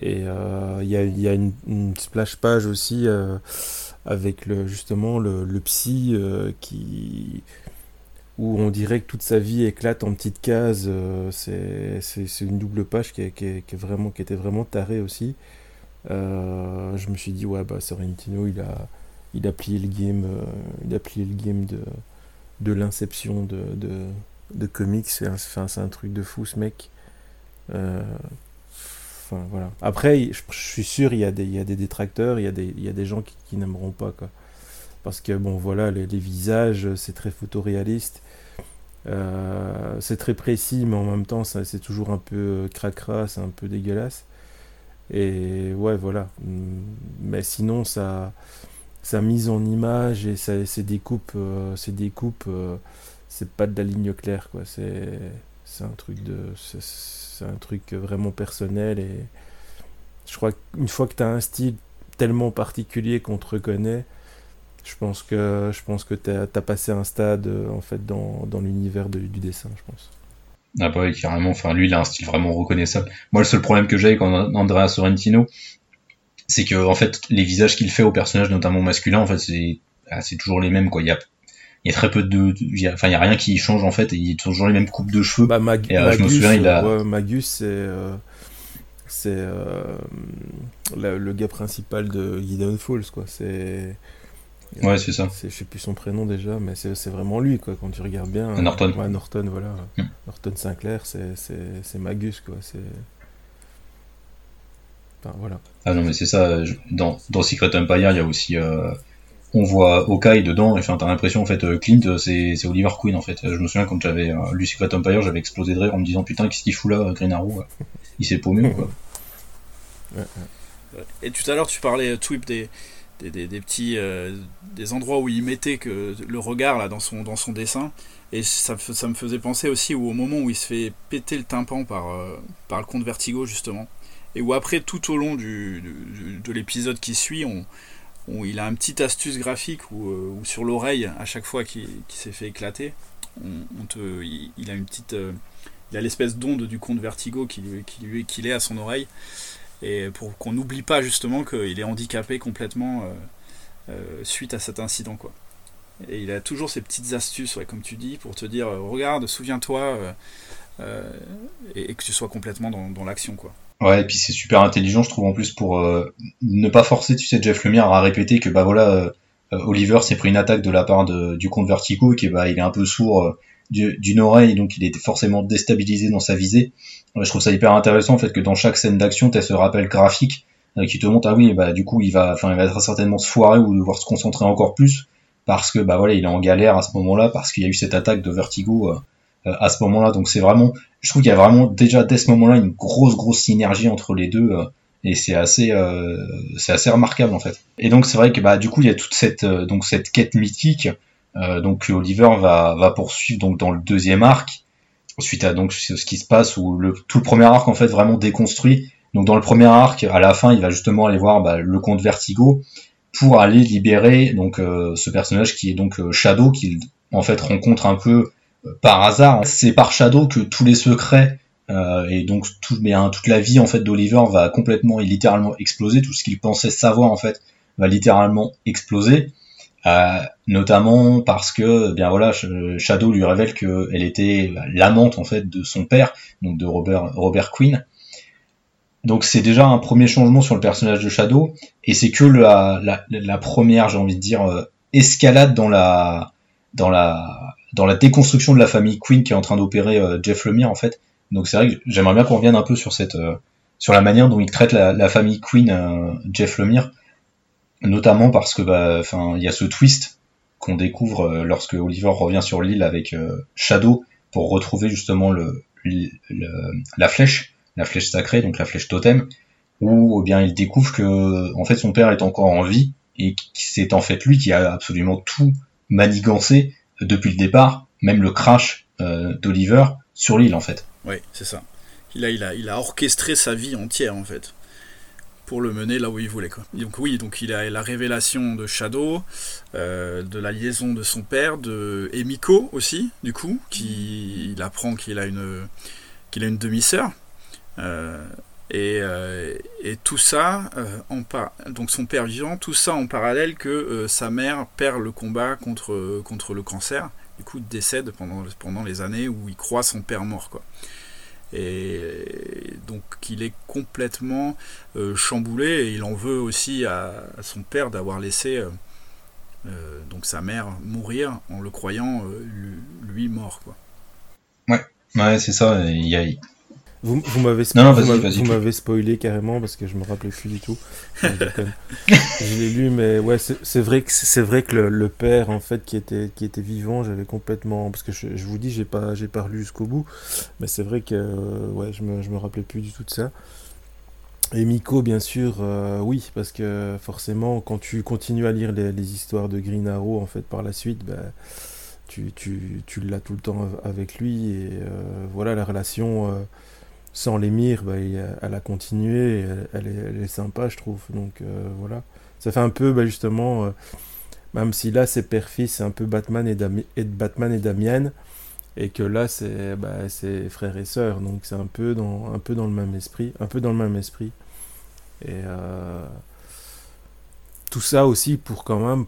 Et euh, il y, a, y, a, une, splash page aussi euh, avec le, justement le psy qui où on dirait que toute sa vie éclate en petites cases. c'est une double page qui, qui, est vraiment, qui était vraiment tarée aussi. Euh, je me suis dit, ouais, bah, Sorrentino, il a, il a plié le game, euh, il a plié le game de, de l'inception de, de, de, comics. C'est un, un, truc de fou, ce mec. Euh, enfin, voilà. Après, je, suis sûr, il y, a des, il y a des détracteurs, il y a des, il y a des gens qui, qui n'aimeront pas, quoi. Parce que, bon, voilà, les, visages, c'est très photoréaliste. c'est très précis, mais en même temps, c'est toujours un peu cracra, c'est un peu dégueulasse. Et ouais, voilà. Mais sinon, ça, sa mise en image et ça, ses découpes, euh, ses découpes euh, c'est pas de la ligne claire, quoi. C'est, c'est un truc de, c'est, un truc vraiment personnel et je crois qu'une fois que tu as un style tellement particulier qu'on te reconnaît, je pense que je pense que tu as, passé un stade en fait dans, dans l'univers du dessin, je pense. Ah bah oui, carrément. Enfin, lui, il a un style vraiment reconnaissable. Moi, le seul problème que j'ai avec Andrea Sorrentino, c'est que en fait, les visages qu'il fait aux personnages, notamment masculins, en fait, c'est ah, c'est toujours les mêmes quoi. Il y a il y a très peu de, enfin il y a rien qui change en fait et il y a toujours les mêmes coupes de cheveux. Bah, Mag et, euh, Magus, je me souviens, il a... Magus c'est euh, c'est euh, le gars principal de Gideon Falls quoi. C'est Ouais, c'est ça. Je sais plus son prénom déjà, mais c'est vraiment lui, quoi, quand tu regardes bien. Norton. Ouais, Norton, voilà. Hmm. Norton Sinclair, c'est Magus, quoi. C'est. Enfin, voilà. Ah non, mais c'est ça. Dans, dans Secret Empire, il y a aussi. Euh, on voit Hawkeye dedans, et enfin, t'as l'impression, en fait, euh, Clint, c'est Oliver Queen, en fait. Je me souviens, quand j'avais euh, lu Secret Empire, j'avais explosé de rire en me disant, putain, qu'est-ce qu'il fout là, Green Arrow Il s'est paumé, quoi. [laughs] Et tout à l'heure, tu parlais, Twip, des des, petits euh, des endroits où il mettait que le regard là dans son dans son dessin. Et ça, ça me faisait penser aussi au moment où il se fait péter le tympan par euh, par le comte Vertigo justement. Et où après tout au long du, de l'épisode qui suit il a un petit astuce graphique où, euh, sur l'oreille à chaque fois qu'il s'est fait éclater il, a une petite il a l'espèce d'onde du comte Vertigo qui lui, qui lui qu'il est à son oreille et pour qu'on n'oublie pas justement qu'il est handicapé complètement euh, euh, suite à cet incident quoi. Et il a toujours ces petites astuces, comme tu dis, pour te dire euh, regarde, souviens-toi, et, que tu sois complètement dans, l'action quoi. Ouais, et puis c'est super intelligent, je trouve en plus pour ne pas forcer, tu sais, Jeff Lemire à répéter que bah voilà, Oliver s'est pris une attaque de la part du comte Vertigo et qu'il bah, il est un peu sourd d'une oreille, donc il est forcément déstabilisé dans sa visée. je trouve ça hyper intéressant en fait que dans chaque scène d'action, tu as ce rappel graphique qui te montre ah oui bah du coup il va enfin il va très certainement se foirer ou devoir se concentrer encore plus parce que bah voilà il est en galère à ce moment-là parce qu'il y a eu cette attaque de vertigo à ce moment-là donc c'est vraiment je trouve qu'il y a vraiment déjà dès ce moment-là une grosse grosse synergie entre les deux et c'est assez c'est assez remarquable en fait et donc c'est vrai que bah du coup il y a toute cette donc cette quête mythique donc Oliver va poursuivre donc dans le deuxième arc suite à donc ce qui se passe où tout le premier arc en fait vraiment déconstruit. Donc dans le premier arc, à la fin, il va justement aller voir bah, le comte Vertigo pour aller libérer donc euh, ce personnage qui est donc euh, Shadow qu'il en fait rencontre un peu euh, par hasard. C'est par Shadow que tous les secrets et donc tout, mais, hein, toute la vie en fait d'Oliver va complètement et littéralement exploser. Tout ce qu'il pensait savoir en fait va littéralement exploser. Euh, notamment parce que bien voilà Shadow lui révèle qu'elle était l'amante en fait de son père donc de Robert Robert Quinn. Donc c'est déjà un premier changement sur le personnage de Shadow et c'est que la, la, la première j'ai envie de dire euh, escalade dans la dans la dans la déconstruction de la famille Quinn qui est en train d'opérer euh, Jeff Lemire en fait. Donc c'est vrai que j'aimerais bien qu'on revienne un peu sur cette sur la manière dont il traite la, la famille Quinn Jeff Lemire notamment parce que bah, enfin il y a ce twist qu'on découvre euh, lorsque Oliver revient sur l'île avec euh, Shadow pour retrouver justement le, la flèche, la flèche sacrée, donc la flèche totem, où eh bien il découvre que en fait son père est encore en vie et c'est en fait lui qui a absolument tout manigancé depuis le départ, même le crash euh, d'Oliver sur l'île en fait. Oui, c'est ça. Il a, il, a, il a orchestré sa vie entière en fait le mener là où il voulait. Quoi. Donc oui, donc il a la révélation de Shadow, euh, de la liaison de son père, de Emiko aussi, du coup, qui il apprend qu'il a une qu'il a une demi-sœur. Euh, et, euh, et, tout ça, en par... donc son père vivant, tout ça en parallèle que sa mère perd le combat contre, contre le cancer, du coup décède pendant, pendant les années où il croit son père mort. Quoi et donc il est complètement euh, chamboulé et il en veut aussi à, son père d'avoir laissé euh, euh, donc sa mère mourir en le croyant lui, mort. Ouais, ouais c'est ça. Vous, vous m'avez spoilé, spoilé carrément parce que je me rappelais plus du tout. je [laughs] l'ai lu, mais ouais, c'est vrai que c'est vrai que le, père en fait qui était qui était vivant, j'avais complètement parce que je, vous dis j'ai pas j'ai pas lu jusqu'au bout, mais c'est vrai que ouais je me je me rappelais plus du tout de ça. Et Miko, bien sûr, euh, oui, parce que forcément, quand tu continues à lire les, histoires de Green Arrow, en fait, par la suite, ben, tu, tu, tu l'as tout le temps avec lui, et euh, voilà, la relation, euh, sans l'émir, bah, elle a continué, elle, est, sympa, je trouve. Donc euh, voilà. Ça fait un peu, bah, justement, euh, même si là c'est père-fils, c'est un peu Batman et, et, Batman et Damien, et que là c'est bah, frère et sœur, donc c'est un peu dans un peu dans le même esprit, un peu dans le même esprit. Et euh, tout ça aussi pour quand même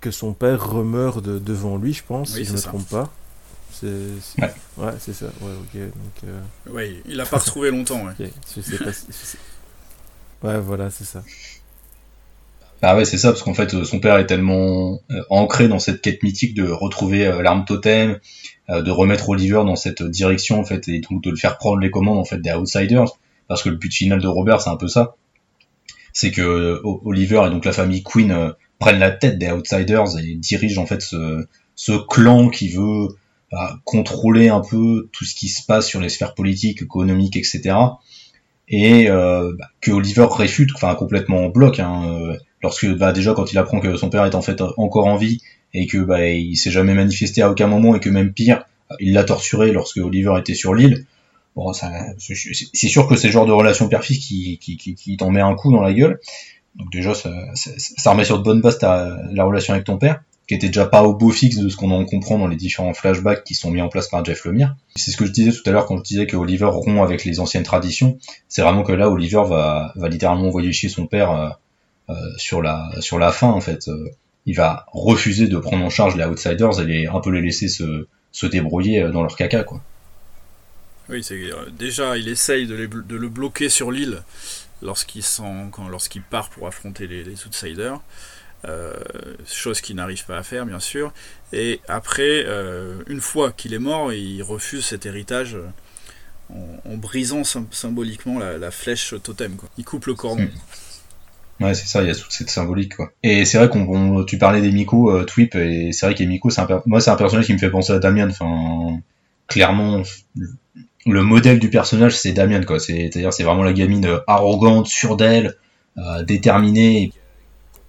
que son père remeure devant lui, je pense, si je ne me trompe pas. C'est, ouais, c'est ça. Ouais, ok. Donc, euh... ouais, il a pas retrouvé longtemps. Ouais. [laughs] Je sais pas Ouais, voilà, c'est ça. Ah ouais, c'est ça, parce qu'en fait, son père est tellement euh, ancré dans cette quête mythique de retrouver euh, l'arme totem, euh, de remettre Oliver dans cette direction, en fait, et donc de le faire prendre les commandes, en fait, des Outsiders, parce que le but final de Robert, c'est un peu ça. C'est que Oliver et donc la famille Queen prennent la tête des Outsiders et dirigent, en fait, ce, ce clan qui veut contrôler un peu tout ce qui se passe sur les sphères politiques, économiques, etc. Et euh, bah, que Oliver réfute, enfin complètement en bloc, hein, euh, lorsque bah, déjà quand il apprend que son père est en fait encore en vie et que bah, il s'est jamais manifesté à aucun moment et que même pire, il l'a torturé lorsque Oliver était sur l'île. Bon, c'est sûr que c'est le genre de relation père qui, qui, qui, qui t'en met un coup dans la gueule. Donc déjà, ça, ça, ça remet sur de bonnes bases ta, la relation avec ton père qui était déjà pas au beau fixe de ce qu'on en comprend dans les différents flashbacks qui sont mis en place par Jeff Lemire. C'est ce que je disais tout à l'heure quand je disais que Oliver rompt avec les anciennes traditions. C'est vraiment que là, Oliver va, va littéralement envoyer chier son père euh, euh, sur la sur la fin en fait. Euh, il va refuser de prendre en charge les outsiders et les, un peu les laisser se, se débrouiller dans leur caca quoi. Oui, c'est déjà il essaye de, de le bloquer sur l'île lorsqu'il lorsqu'il part pour affronter les, les outsiders. Euh, chose qu'il n'arrive pas à faire bien sûr. Et après, euh, une fois qu'il est mort, il refuse cet héritage en, brisant symboliquement la, flèche totem. Quoi. Il coupe le cordon. Hmm. Ouais, c'est ça, il y a toute cette symbolique. Quoi. Et c'est vrai qu'on tu parlais des Miko, euh, Twip, et c'est vrai qu'Emiko, c'est moi, c'est un personnage qui me fait penser à Damien. Enfin, clairement, le modèle du personnage, c'est Damien, quoi. C'est-à-dire, c'est vraiment la gamine arrogante, sûre d'elle, euh, déterminée.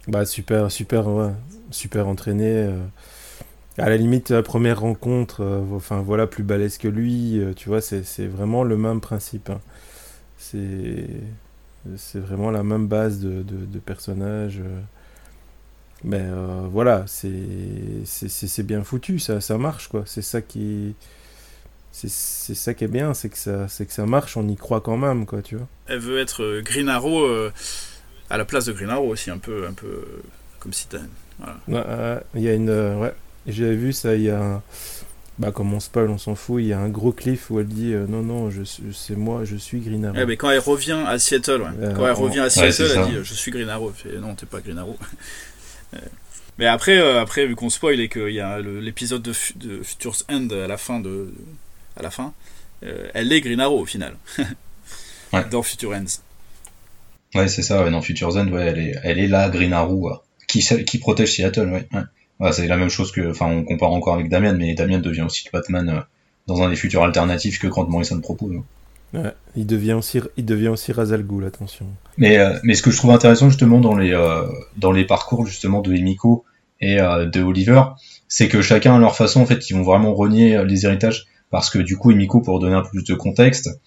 Bah, super, super, ouais. Super entraînée. Euh à la limite, la première rencontre, euh, enfin voilà, plus balèze que lui, euh, tu vois, c'est vraiment le même principe. Hein. C'est vraiment la même base de, de, personnage. Mais voilà, c'est bien foutu, ça, ça marche, quoi. C'est ça qui. C'est ça qui est bien, c'est que, ça, que ça marche, on y croit quand même, quoi, tu vois. Elle veut être Green Arrow à la place de Green Arrow aussi, un peu, un peu comme si Voilà. Il y a une. ouais, j'avais vu ça, il y a un... Bah, comme on spoil, on s'en fout, il y a un gros cliff où elle dit euh, non, non, je, c'est moi, je suis Green Arrow. Eh, mais quand elle revient à Seattle, euh, quand elle revient à Seattle, elle dit je suis Green Arrow. Fait, non, t'es pas Green Arrow. [laughs] Euh, mais après, après vu qu'on spoil et qu'il y a l'épisode de, de, Future's End à la fin, de, à la fin elle est Green Arrow au final. [laughs] Dans Future Ends. Ouais, c'est ça, dans Future's End, ouais, elle, est, elle est là, Green Arrow, qui, qui protège Seattle, ouais c'est la même chose que, enfin, on compare encore avec Damien, mais Damien devient aussi le Batman euh, dans un des futurs alternatifs que Grant Morrison propose. Ouais, il devient aussi, il devient aussi Razal Ghul, attention. Mais, euh, mais ce que je trouve intéressant justement dans les, euh, dans les parcours justement de Emiko et de Oliver, c'est que chacun à leur façon, en fait, ils vont vraiment renier les héritages parce que du coup, Emiko, pour donner un peu plus de contexte,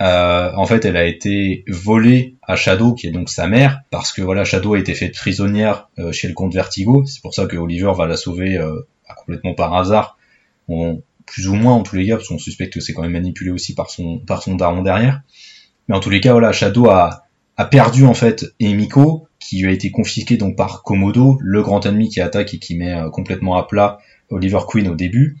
euh, en fait, elle a été volée à Shadow, qui est donc sa mère, parce que voilà, Shadow a été faite prisonnière euh, chez le comte Vertigo. C'est pour ça que Oliver va la sauver euh, complètement par hasard, plus ou moins en tous les cas, parce qu'on suspecte que c'est quand même manipulé aussi par son par son daron derrière. Mais en tous les cas, voilà, Shadow a, a perdu en fait Emiko, qui lui a été confisqué donc par Komodo, le grand ennemi qui attaque et qui met complètement à plat Oliver Queen au début.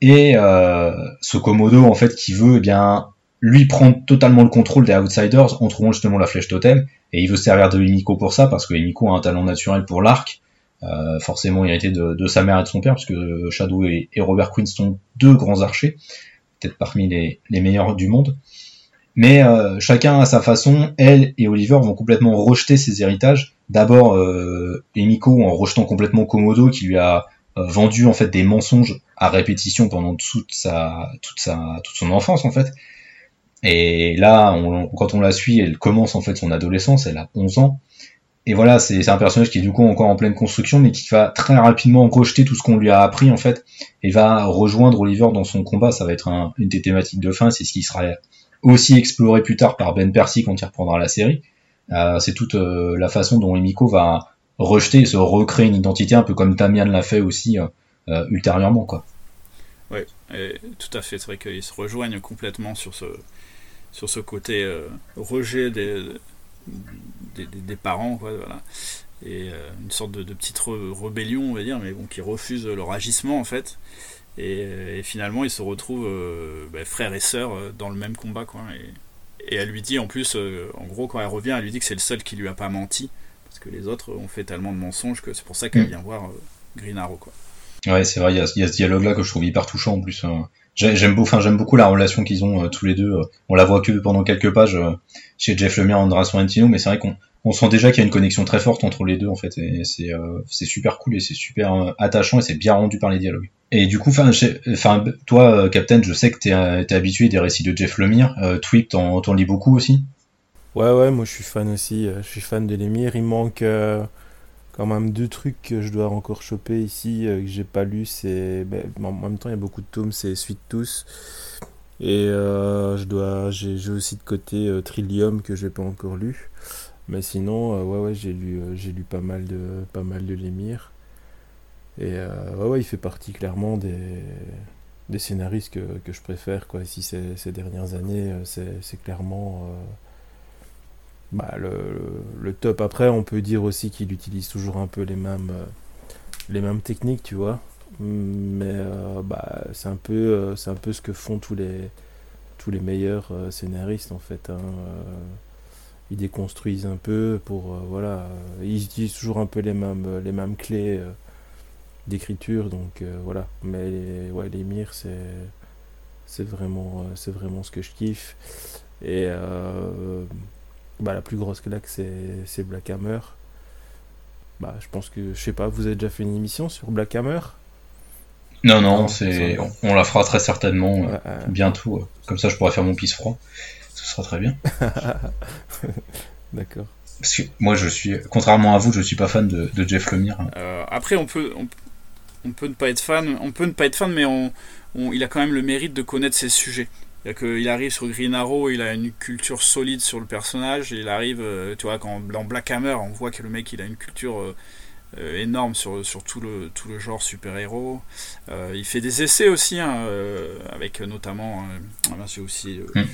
Et ce Komodo en fait qui veut eh bien lui prend totalement le contrôle des Outsiders en trouvant justement la flèche totem, et il veut servir de Emiko pour ça, parce que Emiko a un talent naturel pour l'arc, euh, forcément hérité de, de, sa mère et de son père, parce que Shadow et, Robert Quinn sont deux grands archers, peut-être parmi les, meilleurs du monde. Mais euh, chacun à sa façon, elle et Oliver vont complètement rejeter ses héritages. D'abord euh, Emiko en rejetant complètement Komodo qui lui a euh, vendu en fait des mensonges à répétition pendant toute sa toute sa toute son enfance en fait et là, quand on la suit, elle commence en fait son adolescence, elle a 11 ans. Et voilà, c'est un personnage qui est du coup encore en pleine construction, mais qui va très rapidement rejeter tout ce qu'on lui a appris en fait, et va rejoindre Oliver dans son combat. Ça va être une des thématiques de fin, c'est ce qui sera aussi exploré plus tard par Ben Percy quand il reprendra la série. Euh, c'est toute euh, la façon dont Emiko va rejeter et se recréer une identité, un peu comme Tamian l'a fait aussi euh, ultérieurement, quoi. Oui, tout à fait. C'est vrai qu'ils se rejoignent complètement sur ce, sur ce côté euh, rejet des, des, parents, voilà. Et euh, une sorte de, petite rébellion, on va dire, mais bon, qui refuse leur agissement en fait. Et, finalement, ils se retrouvent bah, frères et sœurs dans le même combat, quoi. Et, elle lui dit en plus, en gros, quand elle revient, elle lui dit que c'est le seul qui lui a pas menti, parce que les autres ont fait tellement de mensonges que c'est pour ça qu'elle mm. vient voir Green Arrow, quoi. Ouais, c'est vrai, il y, a, ce dialogue-là que je trouve hyper touchant en plus. Hein. J'aime beaucoup, j'aime beaucoup la relation qu'ils ont euh, tous les deux. Euh. On la voit que pendant quelques pages euh, chez Jeff Lemire et André Sorrentino, mais c'est vrai qu'on on sent déjà qu'il y a une connexion très forte entre les deux en fait. Et c'est c'est super cool et c'est super attachant et c'est bien rendu par les dialogues. Et du coup, enfin, toi, Captain, je sais que t'es es habitué des récits de Jeff Lemire. Tweet, t'en lis beaucoup aussi? Ouais, ouais, moi je suis fan aussi. je suis fan de Lemire. Il manque quand même deux trucs que je dois encore choper ici euh, que j'ai pas lu c'est ben, en même temps il y a beaucoup de tomes c'est Suite tous. Et euh, je dois j'ai aussi de côté euh, Trillium que j'ai pas encore lu. Mais sinon ouais ouais j'ai lu j'ai lu pas mal de pas mal de l'émir et ouais ouais il fait partie clairement des des scénaristes que, que je préfère quoi. Ici ces, ces dernières années c'est clairement bah, le, top. Après, on peut dire aussi qu'il utilise toujours un peu les mêmes, euh, techniques, tu vois. Mais euh, bah, c'est un, peu, euh, c'est un peu ce que font tous les, tous les meilleurs scénaristes, en fait. Hein. Ils déconstruisent un peu pour. voilà. Ils utilisent toujours un peu les mêmes, clés d'écriture, donc voilà. Mais les, ouais, c'est vraiment, c'est vraiment ce que je kiffe. Et bah, la plus grosse claque, c'est Black Hammer. Bah, je pense que, je sais pas, vous avez déjà fait une émission sur Black Hammer? Non, non, c'est, on, la fera très certainement bientôt. Comme ça, je pourrai faire mon pisse froid. Ce sera très bien. [laughs] D'accord. Parce que moi, je suis, contrairement à vous, je suis pas fan de, Jeff Lemire. Euh, après, on peut, on, peut ne pas être fan, on peut ne pas être fan, mais on, il a quand même le mérite de connaître ses sujets. Il arrive sur Green Arrow, il a une culture solide sur le personnage. il arrive, euh, tu vois, quand dans Black Hammer, on voit que le mec il a une culture euh, énorme sur, sur tout, le, tout le genre super-héros. il fait des essais aussi, hein, avec notamment, j'ai aussi hmm.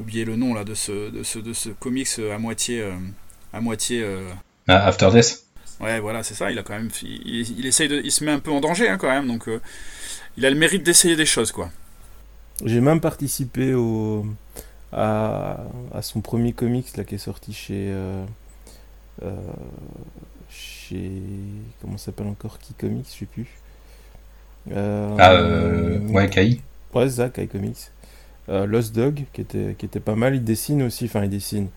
oublié le nom là de ce, de ce, de ce comics à moitié à moitié. Euh, ah, After Death Ouais, voilà, c'est ça. Il a quand même, il, essaye de, il se met un peu en danger hein, quand même, donc euh, il a le mérite d'essayer des choses, quoi. J'ai même participé au à, son premier comics là qui est sorti chez euh, chez comment s'appelle encore qui comics, je sais plus. ah ouais, Kai. Ouais, ça, Kai Comics. Lost Dog qui était qui était pas mal. Il dessine aussi, enfin il dessine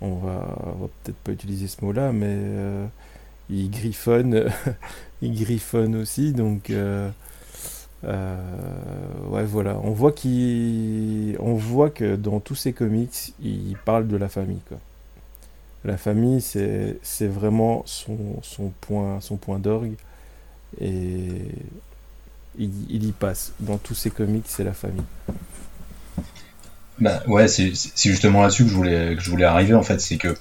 on va, peut-être pas utiliser ce mot-là, mais euh, il griffonne, [laughs] il griffonne aussi, donc euh, euh, ouais voilà, on voit qu'il, on voit que dans tous ses comics, il parle de la famille quoi. La famille, c'est, c'est vraiment son, son point, son point d'orgue et il, y passe. Dans tous ses comics, c'est la famille. Bah ouais, c'est justement là-dessus que je voulais que je voulais arriver en fait, c'est que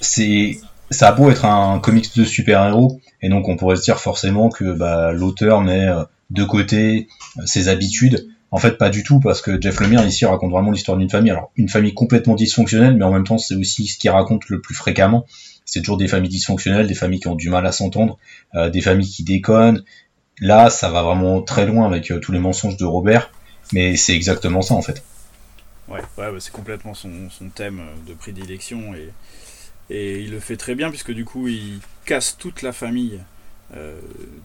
c'est ça a beau être un comics de super-héros et donc on pourrait se dire forcément que bah, l'auteur met euh, de côté euh, ses habitudes. En fait, pas du tout parce que Jeff Lemire ici raconte vraiment l'histoire d'une famille. Alors une famille complètement dysfonctionnelle, mais en même temps c'est aussi ce qu'il raconte le plus fréquemment. C'est toujours des familles dysfonctionnelles, des familles qui ont du mal à s'entendre, euh, des familles qui déconnent. Là, ça va vraiment très loin avec tous les mensonges de Robert, mais c'est exactement ça en fait. Ouais, ouais c'est complètement son, thème de prédilection et, et il le fait très bien puisque du coup il casse toute la famille euh,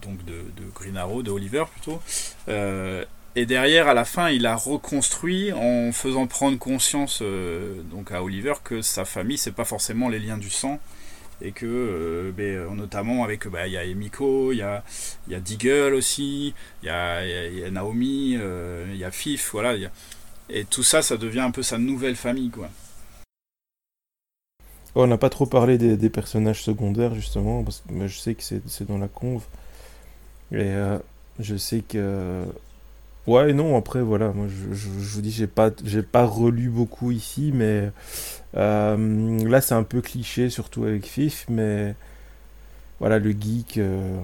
donc de, Green Arrow, de Oliver plutôt. Euh, et derrière, à la fin, il a reconstruit en faisant prendre conscience euh, donc à Oliver que sa famille, c'est pas forcément les liens du sang, et que ben, notamment avec bah, il y a Emiko, il y a, y a Deagle aussi, il y a, Naomi, il y a Fif, voilà. Et tout ça, ça devient un peu sa nouvelle famille, quoi. On n'a pas trop parlé des, personnages secondaires, justement, parce que je sais que c'est dans la conve. Et euh, je sais que. Ouais, non, après, voilà, moi je, vous dis, j'ai pas, pas relu beaucoup ici, mais euh, là c'est un peu cliché, surtout avec Fif, mais voilà, le geek, euh,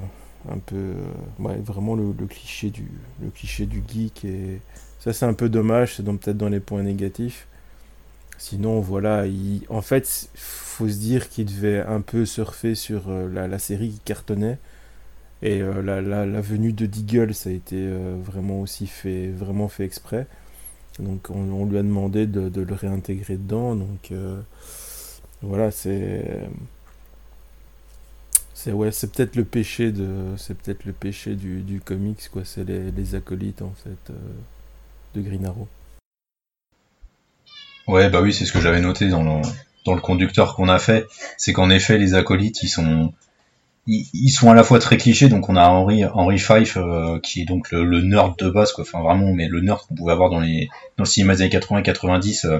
un peu. ouais, vraiment le, le, cliché du, le cliché du geek et ça, c'est un peu dommage, c'est peut-être dans les points négatifs. Sinon, voilà, il... en fait, faut se dire qu'il devait un peu surfer sur euh, la, série qui cartonnait. Et euh, la, venue de Deagle, ça a été euh, vraiment aussi fait, vraiment fait exprès. Donc, on, lui a demandé de, le réintégrer dedans. Donc, voilà, c'est. C'est ouais, c'est peut-être le péché de, c'est peut-être le péché du, comics quoi. C'est les, les, acolytes en fait de Green Arrow. Ouais, bah oui, c'est ce que j'avais noté dans le, dans le conducteur qu'on a fait. C'est qu'en effet, les acolytes, ils sont, ils, sont à la fois très clichés. Donc, on a Henry, Henry Fife, euh, qui est donc le, nerd de base, quoi. Enfin, vraiment, mais le nerd qu'on pouvait avoir dans les, dans le cinéma des années 80 et 90, euh,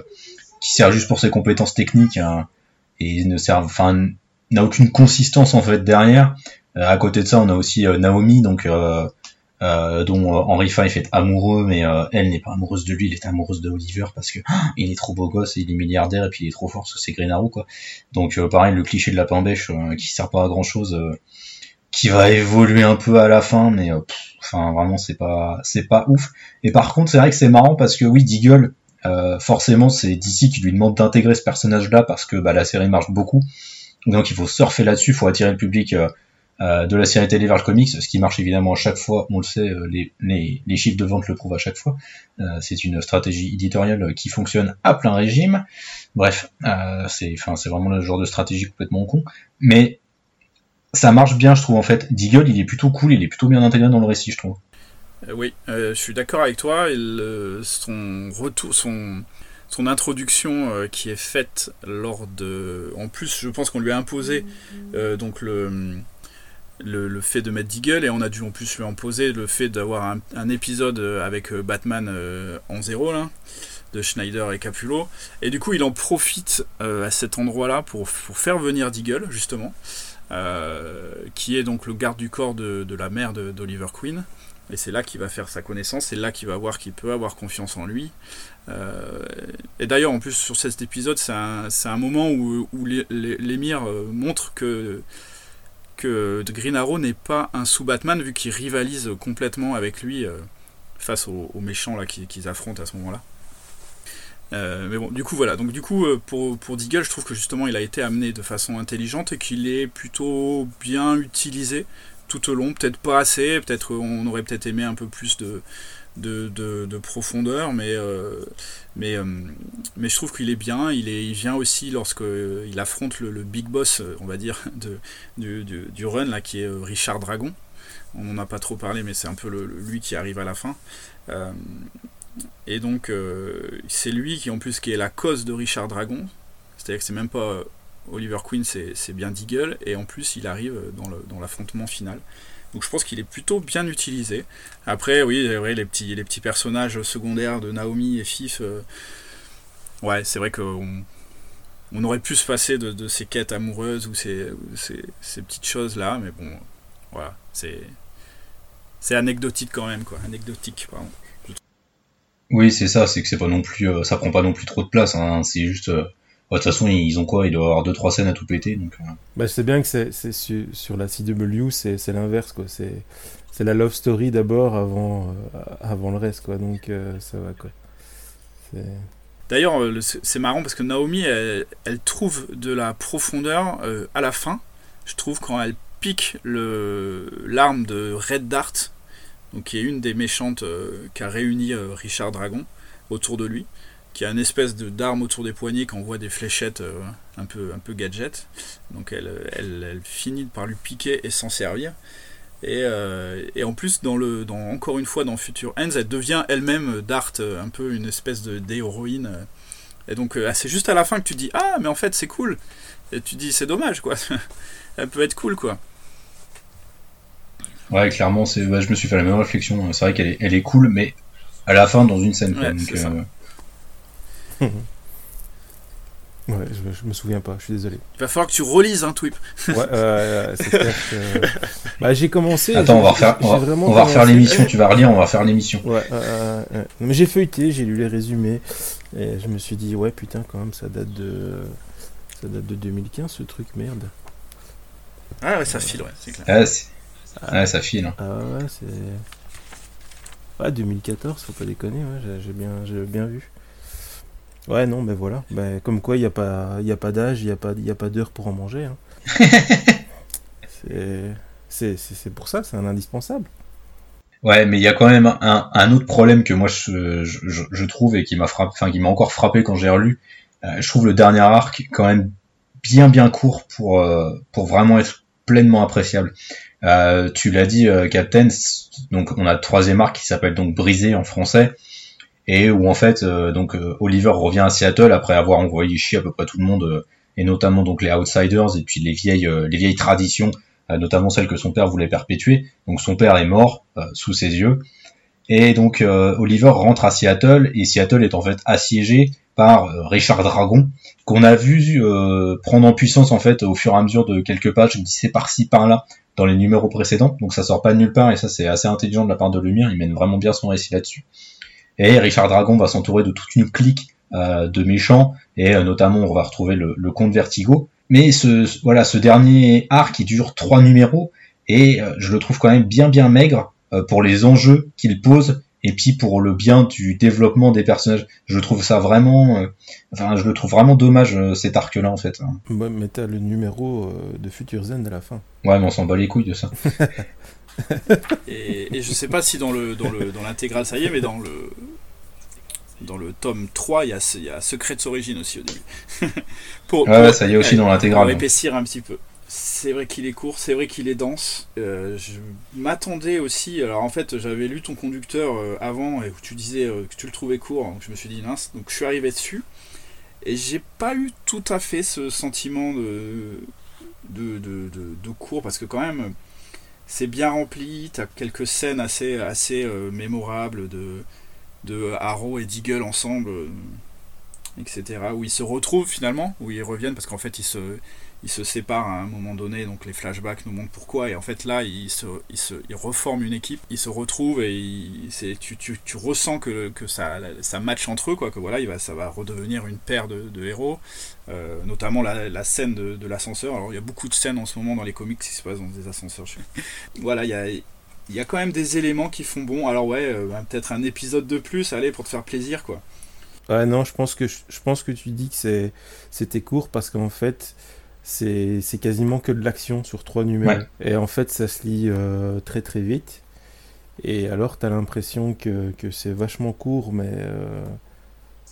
qui sert juste pour ses compétences techniques, hein, et ne sert, enfin, n'a aucune consistance, en fait, derrière. Euh, à côté de ça, on a aussi Naomi, donc, euh, dont euh, Henry Fife est amoureux, mais euh, elle n'est pas amoureuse de lui, elle est amoureuse de Oliver parce que il est trop beau gosse, il est milliardaire et puis il est trop fort, c'est Green Arrow quoi. Donc pareil, le cliché de la bêche qui sert pas à grand chose, qui va évoluer un peu à la fin, mais enfin vraiment c'est pas c'est pas ouf. Et par contre c'est vrai que c'est marrant parce que oui, Deagle, forcément c'est DC qui lui demande d'intégrer ce personnage-là parce que bah, la série marche beaucoup. Donc il faut surfer là-dessus, faut attirer le public euh, de la série télé vers comics, ce qui marche évidemment à chaque fois, on le sait, euh, les, les, chiffres de vente le prouvent à chaque fois. Euh, c'est une stratégie éditoriale qui fonctionne à plein régime. Bref, c'est vraiment le genre de stratégie complètement con, mais ça marche bien, je trouve en fait. Deagle, il est plutôt cool, il est plutôt bien intégré dans le récit, je trouve. oui, je suis d'accord avec toi. Son retour, son, son introduction qui est faite lors de. En plus, je pense qu'on lui a imposé donc le le, fait de mettre Deagle et on a dû en plus lui imposer le fait d'avoir un, épisode euh, avec euh, Batman euh, en zéro là, de Schneider et Capullo. Et du coup, il en profite à cet endroit-là pour, faire venir Deagle, justement, qui est donc le garde du corps de, la mère d'Oliver Queen. Et c'est là qu'il va faire sa connaissance, c'est là qu'il va voir qu'il peut avoir confiance en lui. et d'ailleurs, en plus, sur cet épisode, c'est un, moment où, l'émir montre que que Green Arrow n'est pas un sous-Batman vu qu'il rivalise complètement avec lui euh, face aux, méchants qu'ils affrontent à ce moment-là. Euh, mais bon, du coup voilà. Donc du coup euh, pour pour Deagle, je trouve que justement il a été amené de façon intelligente et qu'il est plutôt bien utilisé tout au long. Peut-être pas assez. Peut-être on aurait peut-être aimé un peu plus de de, profondeur, mais, euh, mais, euh, mais je trouve qu'il est bien. Il, est, il vient aussi lorsqu'il affronte le, big boss, on va dire, [laughs] de, du, du, run, là, qui est euh, Richard Dragon. On n'en a pas trop parlé, mais c'est un peu lui qui arrive à la fin. et donc, c'est lui qui, en plus, qui est la cause de Richard Dragon. C'est-à-dire que c'est même pas Oliver Queen, c'est bien Deagle. Et en plus, il arrive dans l'affrontement final. Donc je pense qu'il est plutôt bien utilisé. Après, oui, les, petits, les petits personnages secondaires de Naomi et Fif, euh, ouais, c'est vrai qu'on on aurait pu se passer de, ces quêtes amoureuses ou ces, ces, petites choses-là, mais bon, voilà, c'est, c'est anecdotique quand même, quoi. Anecdotique, pardon. Oui, c'est ça, c'est que c'est pas non plus, euh, ça prend pas non plus trop de place, hein, c'est juste. Euh, de toute façon, ils ont quoi? Il doit avoir 2-3 scènes à tout péter. Donc, euh. bah, c'est bien que c'est, sur, sur, la CW, c'est, c'est l'inverse. Quoi. C'est, c'est la love story d'abord avant, euh, avant le reste. Quoi. Donc euh, ça va. Quoi. D'ailleurs, c'est marrant parce que Naomi, elle, trouve de la profondeur à la fin. Je trouve quand elle pique le, l'arme de Red Dart, donc qui est une des méchantes qui a réuni Richard Dragon autour de lui qui a une espèce de d'arme autour des poignets qui envoie des fléchettes euh, un, peu, un peu gadget. Donc elle, elle, finit par lui piquer et s'en servir. Et, euh, et, en plus, dans le, dans, encore une fois, dans Future Ends, elle devient elle-même Dart, euh, un peu une espèce d'héroïne. Et donc, c'est juste à la fin que tu dis Ah, mais en fait, c'est cool. Et tu dis C'est dommage, quoi. [laughs] elle peut être cool, quoi. Ouais, clairement, c'est, bah, je me suis fait la même réflexion. C'est vrai qu'elle est, elle est cool, mais à la fin, dans une scène. Ouais, je, me souviens pas, je suis désolé. Il va falloir que tu relises un tweet. ouais, euh, c'est clair que... [laughs] bah, j'ai commencé. Attends, on va refaire, on va, refaire l'émission, tu vas relire, on va faire l'émission. Ouais, euh, mais j'ai feuilleté, j'ai lu les résumés, et je me suis dit, ouais, putain, quand même, ça date de. Ça date de 2015, ce truc, merde. Ah ouais, ça file, ouais, c'est clair. Ah, ouais, ça file. Hein. Ah ouais, c'est. Ouais, 2014, faut pas déconner, ouais, j'ai bien, bien vu. Ouais, non, mais voilà. Ben, comme quoi, il n'y a pas, y a pas d'âge, il n'y a pas, y a pas d'heure pour en manger. Hein. [laughs] c'est pour ça, c'est un indispensable. Ouais, mais il y a quand même un, un, autre problème que moi je, je, je trouve et qui m'a frappé, enfin qui m'a encore frappé quand j'ai relu. Euh, je trouve le dernier arc quand même bien bien court pour euh, pour vraiment être pleinement appréciable. Euh, tu l'as dit, Captain. Donc on a le troisième arc qui s'appelle donc Brisé en français et où en fait euh, donc euh, Oliver revient à Seattle après avoir envoyé chier à peu près tout le monde euh, et notamment donc les outsiders et puis les vieilles les vieilles traditions notamment celles que son père voulait perpétuer. Donc son père est mort sous ses yeux. Et donc Oliver rentre à Seattle et Seattle est en fait assiégé par Richard Dragon qu'on a vu prendre en puissance en fait au fur et à mesure de quelques pages glissées par-ci par-là dans les numéros précédents. Donc ça sort pas de nulle part et ça c'est assez intelligent de la part de Lumière il mène vraiment bien son récit là-dessus et Richard Dragon va s'entourer de toute une clique euh, de méchants, et euh, notamment on va retrouver le, le comte Vertigo. Mais ce, voilà, ce dernier arc qui dure trois numéros, et euh, je le trouve quand même bien bien maigre pour les enjeux qu'il pose et puis pour le bien du développement des personnages. Je trouve ça vraiment, enfin, je le trouve vraiment dommage cet arc-là en fait. Ouais, mais t'as le numéro de Future Zen à la fin. Ouais, mais on s'en bat les couilles de ça. [laughs] [laughs] et, je sais pas si dans le dans le dans l'intégrale ça y est, mais dans le dans le tome 3, il y a, il y a Secrets Origin aussi au début. [laughs] pour, ouais, ça y est aussi dans l'intégrale. Pour épaissir un petit peu. C'est vrai qu'il est court, c'est vrai qu'il est dense. Euh, je m'attendais aussi. Alors en fait, j'avais lu ton conducteur euh, avant et où tu disais euh, que tu le trouvais court. Donc je me suis dit mince. Donc je suis arrivé dessus et j'ai pas eu tout à fait ce sentiment de de, de, de, court parce que quand même c'est bien rempli. T'as quelques scènes assez assez mémorables de de et Deagle ensemble etc. Où ils se retrouvent finalement, où ils reviennent parce qu'en fait ils se, ils se séparent à un moment donné, donc les flashbacks nous montrent pourquoi, et en fait là ils, se, ils, se, ils reforment une équipe, ils se retrouvent et tu, tu, tu, ressens que, que ça, ça match entre eux, quoi, que voilà, il va, ça va redevenir une paire de, héros, euh, notamment la, scène de, l'ascenseur. Alors il y a beaucoup de scènes en ce moment dans les comics qui se passent dans des ascenseurs. [laughs] voilà, il y a, il y a quand même des éléments qui font bon. Alors ouais, euh, bah, peut-être un épisode de plus, allez, pour te faire plaisir, quoi. Ah non, je pense que, je, pense que tu dis que c'était court parce qu'en fait, c'est quasiment que de l'action sur trois numéros. Et en fait, ça se lit euh, très très vite. Et alors, tu as l'impression que, que c'est vachement court, mais euh,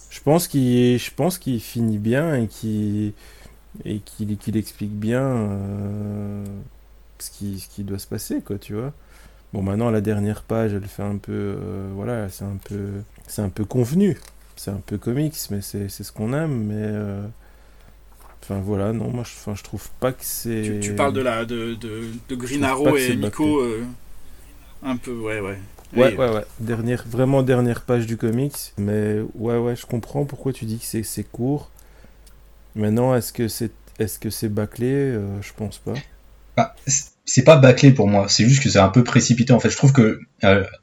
je pense qu'il finit bien et qu'il et qu'il explique bien euh, ce, qui, ce qui doit se passer, quoi, tu vois. Bon, maintenant, la dernière page, elle fait un peu... voilà, c'est un peu... C'est un peu convenu c'est un peu comics, mais c'est ce qu'on aime. Mais euh, enfin voilà, non, moi je, enfin, je trouve pas que c'est. Tu, parles de la de, de, de Green Arrow et Nico, euh, un peu, ouais, ouais. Ouais, ouais, ouais. Dernière, vraiment dernière page du comics. Mais ouais, ouais, je comprends pourquoi tu dis que c'est court. Maintenant, est-ce que c'est est-ce que c'est bâclé? Euh, Je pense pas. Bah, c'est pas bâclé pour moi. C'est juste que c'est un peu précipité. En fait, je trouve que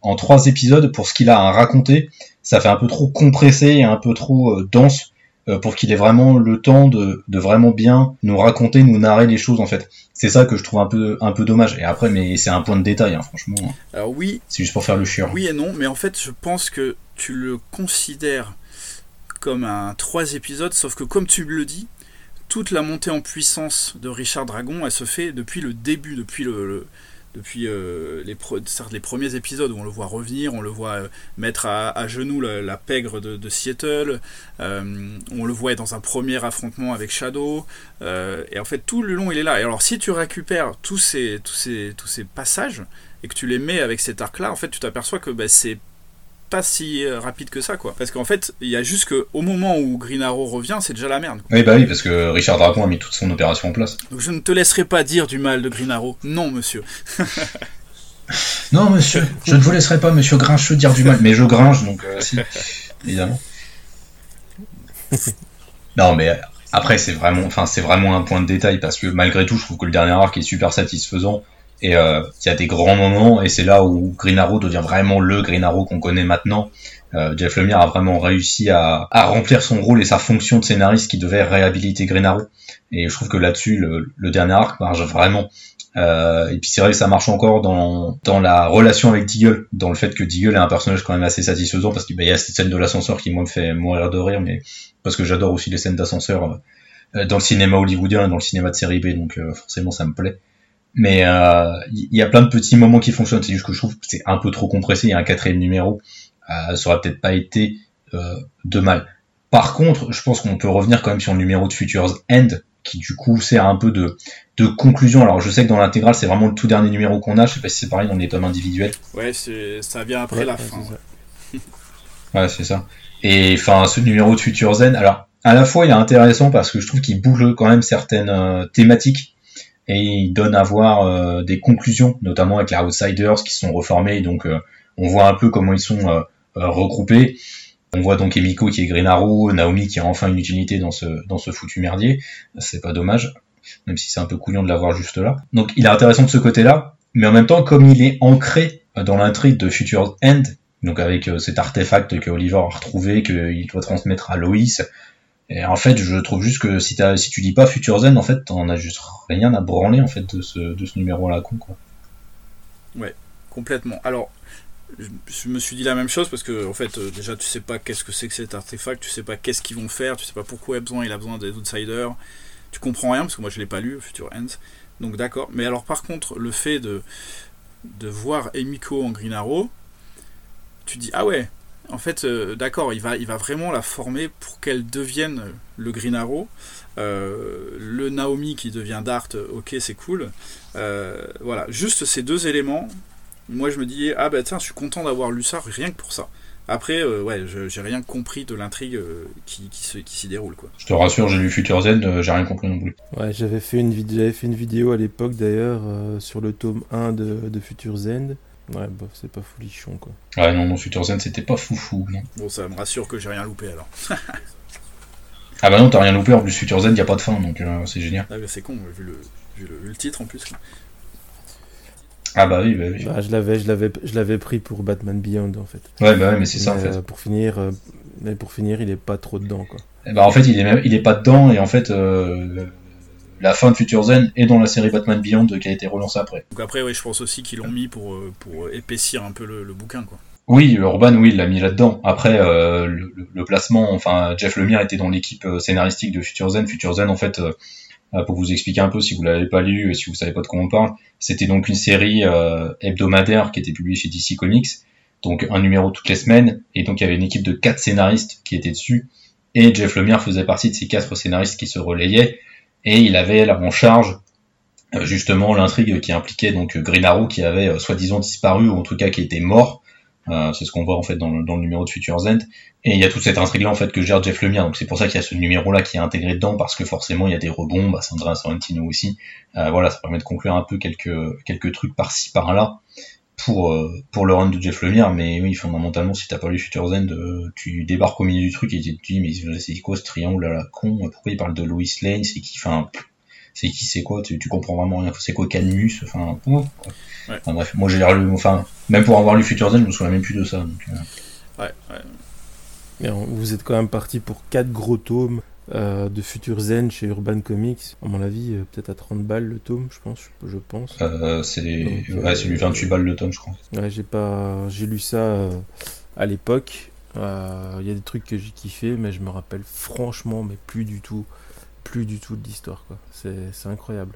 en trois épisodes, pour ce qu'il a à raconter, ça fait un peu trop compressé et un peu trop euh, dense euh, pour qu'il ait vraiment le temps de, vraiment bien nous raconter, nous narrer les choses en fait. C'est ça que je trouve un peu un peu dommage. Et après, mais c'est un point de détail, hein, franchement. Alors oui. C'est juste pour faire le chiant. Oui et non, mais en fait, je pense que tu le considères comme un trois épisodes, sauf que comme tu le dis, toute la montée en puissance de Richard Dragon, elle se fait depuis le début, depuis le depuis euh, les, premiers épisodes où on le voit revenir, on le voit euh, mettre à, genoux la, pègre de, Seattle, euh, on le voit dans un premier affrontement avec Shadow, et en fait tout le long il est là. Et alors si tu récupères tous ces, passages et que tu les mets avec cet arc là, en fait tu t'aperçois que bah, c'est pas si euh, rapide que ça, quoi. Parce qu'en fait, il y a juste qu'au moment où Green Arrow revient, c'est déjà la merde. Oui, bah oui, parce que Richard Dragon a mis toute son opération en place. Donc je ne te laisserai pas dire du mal de Green Arrow. Non, monsieur. [laughs] non, monsieur, je ne vous laisserai pas, monsieur Grincheux, dire du mal. Mais je gringe, donc euh, si, évidemment. [laughs] non, mais après, c'est vraiment, enfin, c'est vraiment un point de détail parce que malgré tout, je trouve que le dernier arc est super satisfaisant. Et euh, il y a des grands moments, et c'est là où Green Arrow devient vraiment le Green Arrow qu'on connaît maintenant. Euh, Jeff Lemire a vraiment réussi à, à, remplir son rôle et sa fonction de scénariste qui devait réhabiliter Green Arrow. Et je trouve que là-dessus, le, le, dernier arc marche vraiment. Euh, et puis c'est vrai que ça marche encore dans, dans la relation avec Deagle, dans le fait que Deagle est un personnage quand même assez satisfaisant, parce qu'il bah, y a cette scène de l'ascenseur qui moi me fait mourir de rire, mais parce que j'adore aussi les scènes d'ascenseur euh, dans le cinéma hollywoodien et dans le cinéma de série B, donc euh, forcément ça me plaît. Mais il euh, y a plein de petits moments qui fonctionnent. C'est juste que je trouve que c'est un peu trop compressé. Il y a un quatrième numéro. Euh, ça aurait peut-être pas été euh, de mal. Par contre, je pense qu'on peut revenir quand même sur le numéro de Futures End, qui du coup sert un peu de, de conclusion. Alors je sais que dans l'intégrale, c'est vraiment le tout dernier numéro qu'on a. Je sais pas si c'est pareil dans les tomes individuels. Ouais, ça vient après la fin. [laughs] Ouais, c'est ça. Et enfin, ce numéro de Futures End, alors à la fois il est intéressant parce que je trouve qu'il bouge quand même certaines euh, thématiques et il donne à voir euh, des conclusions, notamment avec les Outsiders qui sont reformés, donc euh, on voit un peu comment ils sont euh, regroupés. On voit donc Emiko qui est Green Arrow, Naomi qui a enfin une utilité dans ce, dans ce foutu merdier, c'est pas dommage, même si c'est un peu couillon de l'avoir juste là. Donc il est intéressant de ce côté-là, mais en même temps, comme il est ancré dans l'intrigue de Future End, donc avec cet artefact que Oliver a retrouvé, qu'il doit transmettre à Loïs, et en fait, je trouve juste que si, tu dis pas Future Zen, en fait, t'en as juste rien à branler en fait de ce, de ce numéro-là, con quoi. Ouais, complètement. Alors, je me suis dit la même chose parce que en fait, euh, déjà, tu sais pas qu'est-ce que c'est que cet artefact, tu sais pas qu'est-ce qu'ils vont faire, tu sais pas pourquoi il a besoin, il a besoin des outsiders. Tu comprends rien parce que moi je l'ai pas lu, Future Ends. Donc d'accord. Mais alors par contre, le fait de de voir Emiko en Green Arrow, tu dis ah ouais, en fait, euh, d'accord, il va, il va vraiment la former pour qu'elle devienne le Green Arrow. Euh, le Naomi qui devient Dart, ok, c'est cool. Euh, voilà, juste ces deux éléments. Moi, je me dis, ah bah tiens, je suis content d'avoir lu ça rien que pour ça. Après, ouais, j'ai rien compris de l'intrigue qui, qui, qui s'y déroule. Quoi. Je te rassure, j'ai lu Future Zen, j'ai rien compris non plus. Ouais, j'avais fait, une fait une vidéo à l'époque d'ailleurs sur le tome 1 de, de Future Zen. Ouais, bah, c'est pas foulichon, quoi. Ouais, non, non, Future Zen, c'était pas foufou, non. Bon, ça me rassure que j'ai rien loupé, alors. [laughs] ah bah non, t'as rien loupé, en plus Future Zen, y a pas de fin, donc euh, c'est génial. Ah bah c'est con, vu le, vu, le, titre, en plus. Ah bah oui, bah oui. Bah, je l'avais, je l'avais, je l'avais pris pour Batman Beyond, en fait. Ouais, bah ouais, mais c'est ça, en fait. Euh, pour finir, euh, mais pour finir, il est pas trop dedans, quoi. Bah en fait, il est même, il est pas dedans, et en fait la fin de Future Zen est dans la série Batman Beyond qui a été relancée après. Donc après, oui, je pense aussi qu'ils l'ont mis pour, euh, pour épaissir un peu le, bouquin, quoi. Oui, Urban, oui, il l'a mis là-dedans. Après, euh, le, placement, enfin, Jeff Lemire était dans l'équipe euh, scénaristique de Future Zen. Future Zen, en fait, pour vous expliquer un peu, si vous l'avez pas lu et si vous savez pas de quoi on parle, c'était donc une série hebdomadaire qui était publiée chez DC Comics, donc un numéro toutes les semaines, et donc il y avait une équipe de quatre scénaristes qui étaient dessus, et Jeff Lemire faisait partie de ces quatre scénaristes qui se relayaient, et il avait là en charge euh, justement l'intrigue qui impliquait donc Green qui avait euh, soi-disant disparu ou en tout cas qui était mort. Euh, c'est ce qu'on voit en fait dans le, dans le numéro de Future End. Et il y a toute cette intrigue là en fait que gère Jeff Lemire. Donc c'est pour ça qu'il y a ce numéro là qui est intégré dedans parce que forcément il y a des rebonds. Bah, Sandra Sorrentino aussi. voilà, ça permet de conclure un peu quelques quelques trucs par-ci par-là pour pour le run de Jeff Lemire. Mais oui, fondamentalement, si t'as pas lu Future End, tu débarques au milieu du truc et tu te dis mais c'est quoi ce triangle à la con? Pourquoi il parle de Lois Lane? C'est qui? Enfin c'est qui? C'est quoi? Tu, tu, comprends vraiment rien. C'est quoi Canmus enfin, bref moi j'ai lu. Enfin même pour avoir lu Future Zen je me souviens même plus de ça donc, euh. ouais, ouais. Mais vous êtes quand même parti pour 4 gros tomes euh, de Future Zen chez Urban Comics. À mon avis, euh, peut-être à 30 balles le tome, je pense. Je pense. Euh, c'est ouais, lui 28 balles le tome, je crois. Ouais, j'ai pas, j'ai lu ça à l'époque. Il y a des trucs que j'ai kiffé, mais je me rappelle franchement, mais plus du tout plus du tout de l'histoire. quoi. C'est incroyable.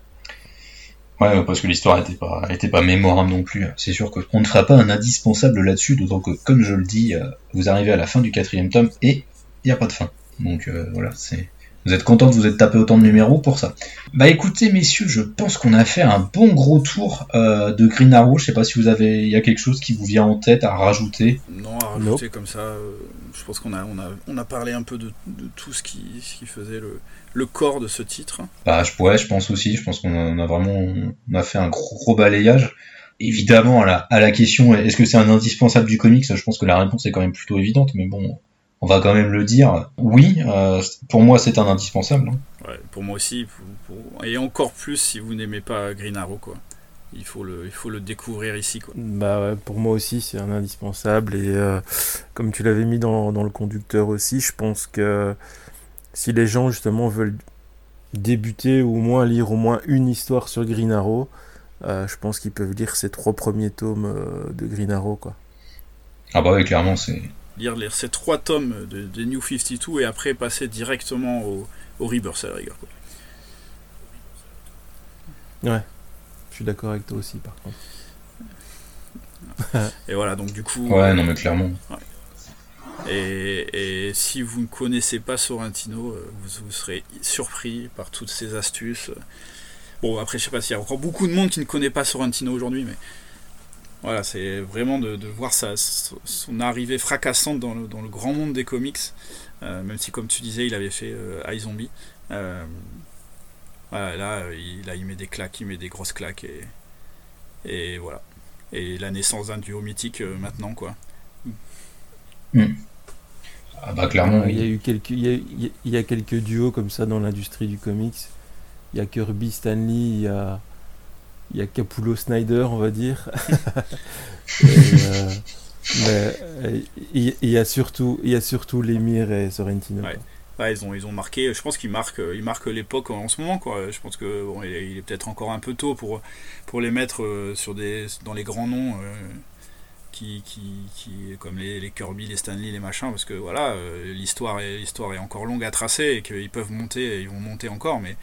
Ouais, parce que l'histoire était pas, était pas mémorable non plus. C'est sûr qu'on ne fera pas un indispensable là-dessus, d'autant que, comme je le dis, euh, vous arrivez à la fin du quatrième tome et il n'y a pas de fin. Donc euh, voilà, c'est vous êtes content de vous être tapé autant de numéros pour ça. Bah écoutez messieurs, je pense qu'on a fait un bon gros tour euh, de Green Arrow. Je sais pas si vous avez, il y a quelque chose qui vous vient en tête à rajouter. Non, à rajouter comme ça. Euh, je pense qu'on a, on a, on a parlé un peu de, tout ce qui, qui faisait le, le, corps de ce titre. Bah je pourrais, je pense aussi. Je pense qu'on a vraiment, on a fait un gros, balayage. Évidemment, à la, à la question, est-ce que c'est un indispensable du comics? Je pense que la réponse est quand même plutôt évidente, mais bon, on va quand même le dire. Oui, euh, pour moi c'est un indispensable. Hein. Ouais, pour moi aussi, et encore plus si vous n'aimez pas Green Arrow quoi. Il faut le, il faut le découvrir ici quoi. Bah ouais, pour moi aussi c'est un indispensable et euh, comme tu l'avais mis dans, le conducteur aussi, je pense que si les gens justement veulent débuter ou au moins lire au moins une histoire sur Green Arrow, euh, je pense qu'ils peuvent lire ces trois premiers tomes de Green Arrow quoi. Ah bah oui clairement c'est lire, lire ces trois tomes de, New 52 et après passer directement au, au Rebirth à la rigueur. Quoi. Ouais, je suis d'accord avec toi aussi par contre. [laughs] et voilà, donc du coup. Ouais, non mais clairement. Et, et, si vous ne connaissez pas Sorrentino, euh, vous, vous, serez surpris par toutes ces astuces. Bon, après, je sais pas s'il y a encore beaucoup de monde qui ne connaît pas Sorrentino aujourd'hui, mais voilà, c'est vraiment de, voir sa, son arrivée fracassante dans le, dans le, grand monde des comics, euh, même si, comme tu disais, il avait fait euh, iZombie. Euh, voilà, là, il, là, il met des claques, il met des grosses claques, et, et voilà. Et la naissance d'un duo mythique maintenant, quoi. Hmm. Ah bah clairement. Il y a eu quelques, il y a, il y a quelques duos comme ça dans l'industrie du comics. Il y a Kirby, Stanley, il y a il y a Capullo Snyder, on va dire. [laughs] Euh, mais euh, il, y a surtout, il y a surtout Lemire et Sorrentino. Ouais. ils ont, ils ont marqué. Je pense qu'ils marquent, ils marquent l'époque en ce moment, quoi. Je pense que bon, il est, peut-être encore un peu tôt pour, pour les mettre euh, sur des, dans les grands noms. qui, qui, qui, comme les, les, Kirby, les Stanley, les machins, parce que voilà, l'histoire est, l'histoire est encore longue à tracer et qu'ils peuvent monter, ils vont monter encore, mais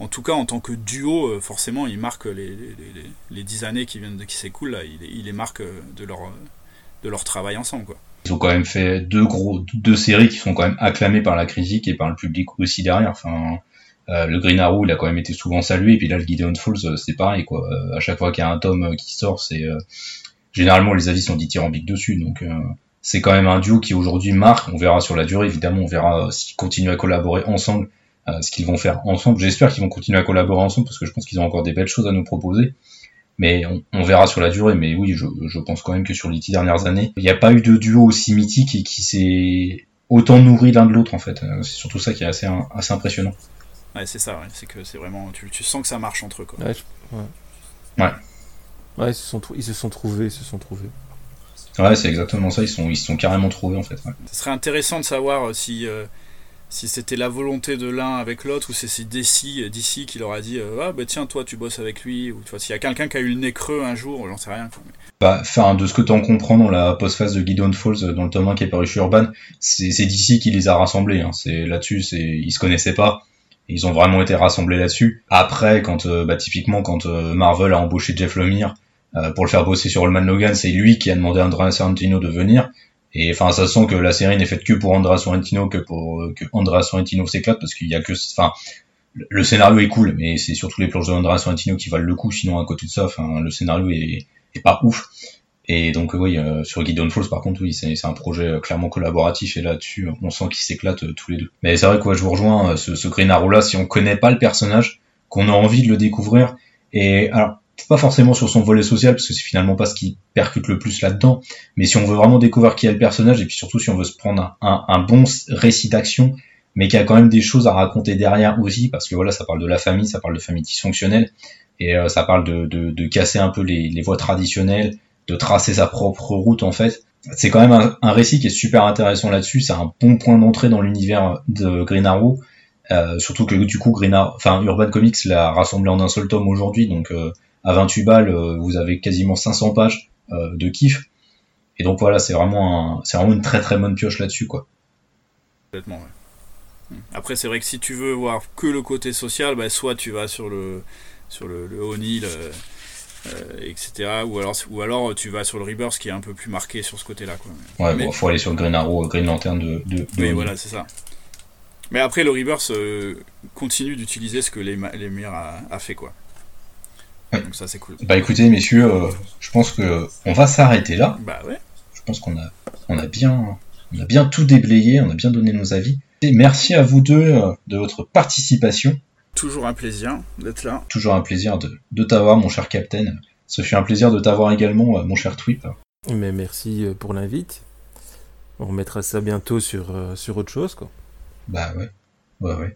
en tout cas, en tant que duo, euh, forcément, il marque les, les, 10 années qui viennent qui s'écoulent, il, il, les marque euh, de leur, de leur travail ensemble. Ils ont quand même fait deux gros, deux séries qui sont quand même acclamées par la critique et par le public aussi derrière. Enfin, euh, le Green Arrow, il a quand même été souvent salué, et puis là, le Gideon Falls, euh, c'est pareil, quoi. Euh, à chaque fois qu'il y a un tome qui sort, c'est généralement les avis sont dithyrambiques dessus, donc c'est quand même un duo qui aujourd'hui marque. On verra sur la durée, évidemment, on verra s'ils continuent à collaborer ensemble, ce qu'ils vont faire ensemble. J'espère qu'ils vont continuer à collaborer ensemble parce que je pense qu'ils ont encore des belles choses à nous proposer. Mais on, verra sur la durée. Mais oui, je, je, pense quand même que sur les dix dernières années, il n'y a pas eu de duo aussi mythique et qui s'est autant nourri l'un de l'autre en fait. C'est surtout ça qui est assez, assez impressionnant. Ouais, c'est ça, c'est que c'est vraiment. Tu, tu, sens que ça marche entre eux. Quoi. Ouais, ouais. ouais. ils, se sont ils se sont trouvés, ils se sont trouvés. Ouais, c'est exactement ça, ils sont, ils sont carrément trouvés en fait. Ce serait intéressant de savoir euh, si. Euh, si c'était la volonté de l'un avec l'autre ou c'est DC, euh, DC qui leur a dit ah bah tiens toi tu bosses avec lui ou tu s'il y a quelqu'un qui a eu le nez creux un jour j'en sais rien bah enfin de ce que tu en comprends dans la post-phase de Gideon Falls dans le tome 1 qui est paru chez Urban c'est DC qui les a rassemblés hein. c'est là-dessus c'est ils se connaissaient pas ils ont vraiment été rassemblés là-dessus. Après, quand euh, bah, typiquement quand euh, Marvel a embauché Jeff Lemire euh, pour le faire bosser sur Man Logan, c'est lui qui a demandé à Andrea Sorrentino de venir. Et enfin, ça sent que la série n'est faite que pour Andrea Sorrentino, que pour que Andrea Sorrentino s'éclate, parce qu'il y a que, enfin, le scénario est cool, mais c'est surtout les planches de Andrea Sorrentino qui valent le coup. Sinon, à côté de ça, enfin, le scénario est, est pas ouf. Et donc oui, euh, sur Gideon Falls par contre oui, c'est un projet euh, clairement collaboratif et là-dessus on sent qu'ils s'éclatent euh, tous les deux. Mais c'est vrai que je vous rejoins, ce, ce Green Arrow là, si on connaît pas le personnage, qu'on a envie de le découvrir, et alors pas forcément sur son volet social parce que c'est finalement pas ce qui percute le plus là-dedans, mais si on veut vraiment découvrir qui est le personnage et puis surtout si on veut se prendre un, un, bon récit d'action, mais qui a quand même des choses à raconter derrière aussi parce que voilà ça parle de la famille, ça parle de famille dysfonctionnelle et ça parle de, casser un peu les, voies traditionnelles de tracer sa propre route en fait. C'est quand même un, récit qui est super intéressant là-dessus. C'est un bon point d'entrée dans l'univers de Green Arrow. Euh, surtout que du coup, Green Arrow, enfin Urban Comics l'a rassemblé en un seul tome aujourd'hui. Donc euh, à 28 balles, euh, vous avez quasiment 500 pages de kiff. Et donc voilà, c'est vraiment, c'est vraiment une très très bonne pioche là-dessus quoi. Complètement. Ouais. Après, c'est vrai que si tu veux voir que le côté social, bah, soit tu vas sur le sur le, le O'Neill euh, etc. Ou alors, ou alors tu vas sur le Rebirth qui est un peu plus marqué sur ce côté-là. Quoi. Ouais, faut aller sur le Green Arrow, Green Lantern de. de, oui, voilà, c'est ça. Mais après, le Rebirth euh, continue d'utiliser ce que les, les a, a, fait, quoi. Donc ça, c'est cool. Bah écoutez, messieurs, euh, je pense que on va s'arrêter là. Bah ouais. Je pense qu'on a, on a bien, on a bien tout déblayé, on a bien donné nos avis. Et merci à vous deux de votre participation. Toujours un plaisir d'être là. Toujours un plaisir de, de t'avoir, mon cher Captain. Ce fut un plaisir de t'avoir également, euh, mon cher Twip. Mais merci euh, pour l'invite. On remettra ça bientôt sur, euh, sur autre chose, quoi. Bah ouais. Ouais, ouais.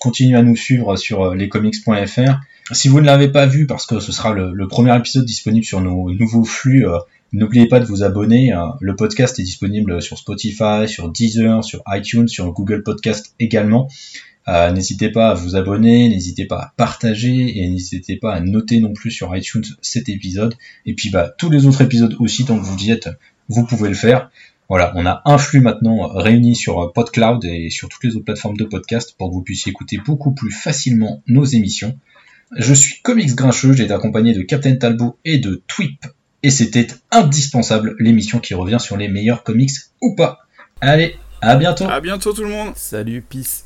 Continuez à nous suivre sur lescomics.fr. Si vous ne l'avez pas vu, parce que ce sera le, premier épisode disponible sur nos nouveaux flux, n'oubliez pas de vous abonner. Le podcast est disponible sur Spotify, sur Deezer, sur iTunes, sur Google Podcast également. Euh, n'hésitez pas à vous abonner, n'hésitez pas à partager et n'hésitez pas à noter non plus sur iTunes cet épisode. Et puis bah tous les autres épisodes aussi, tant que vous y êtes, vous pouvez le faire. Voilà, on a un flux maintenant réuni sur PodCloud et sur toutes les autres plateformes de podcast pour que vous puissiez écouter beaucoup plus facilement nos émissions. Je suis Comics Grincheux, j'ai été accompagné de Captain Talbot et de Twip, et c'était indispensable l'émission qui revient sur les meilleurs comics ou pas. Allez, à bientôt. À bientôt tout le monde. Salut, peace.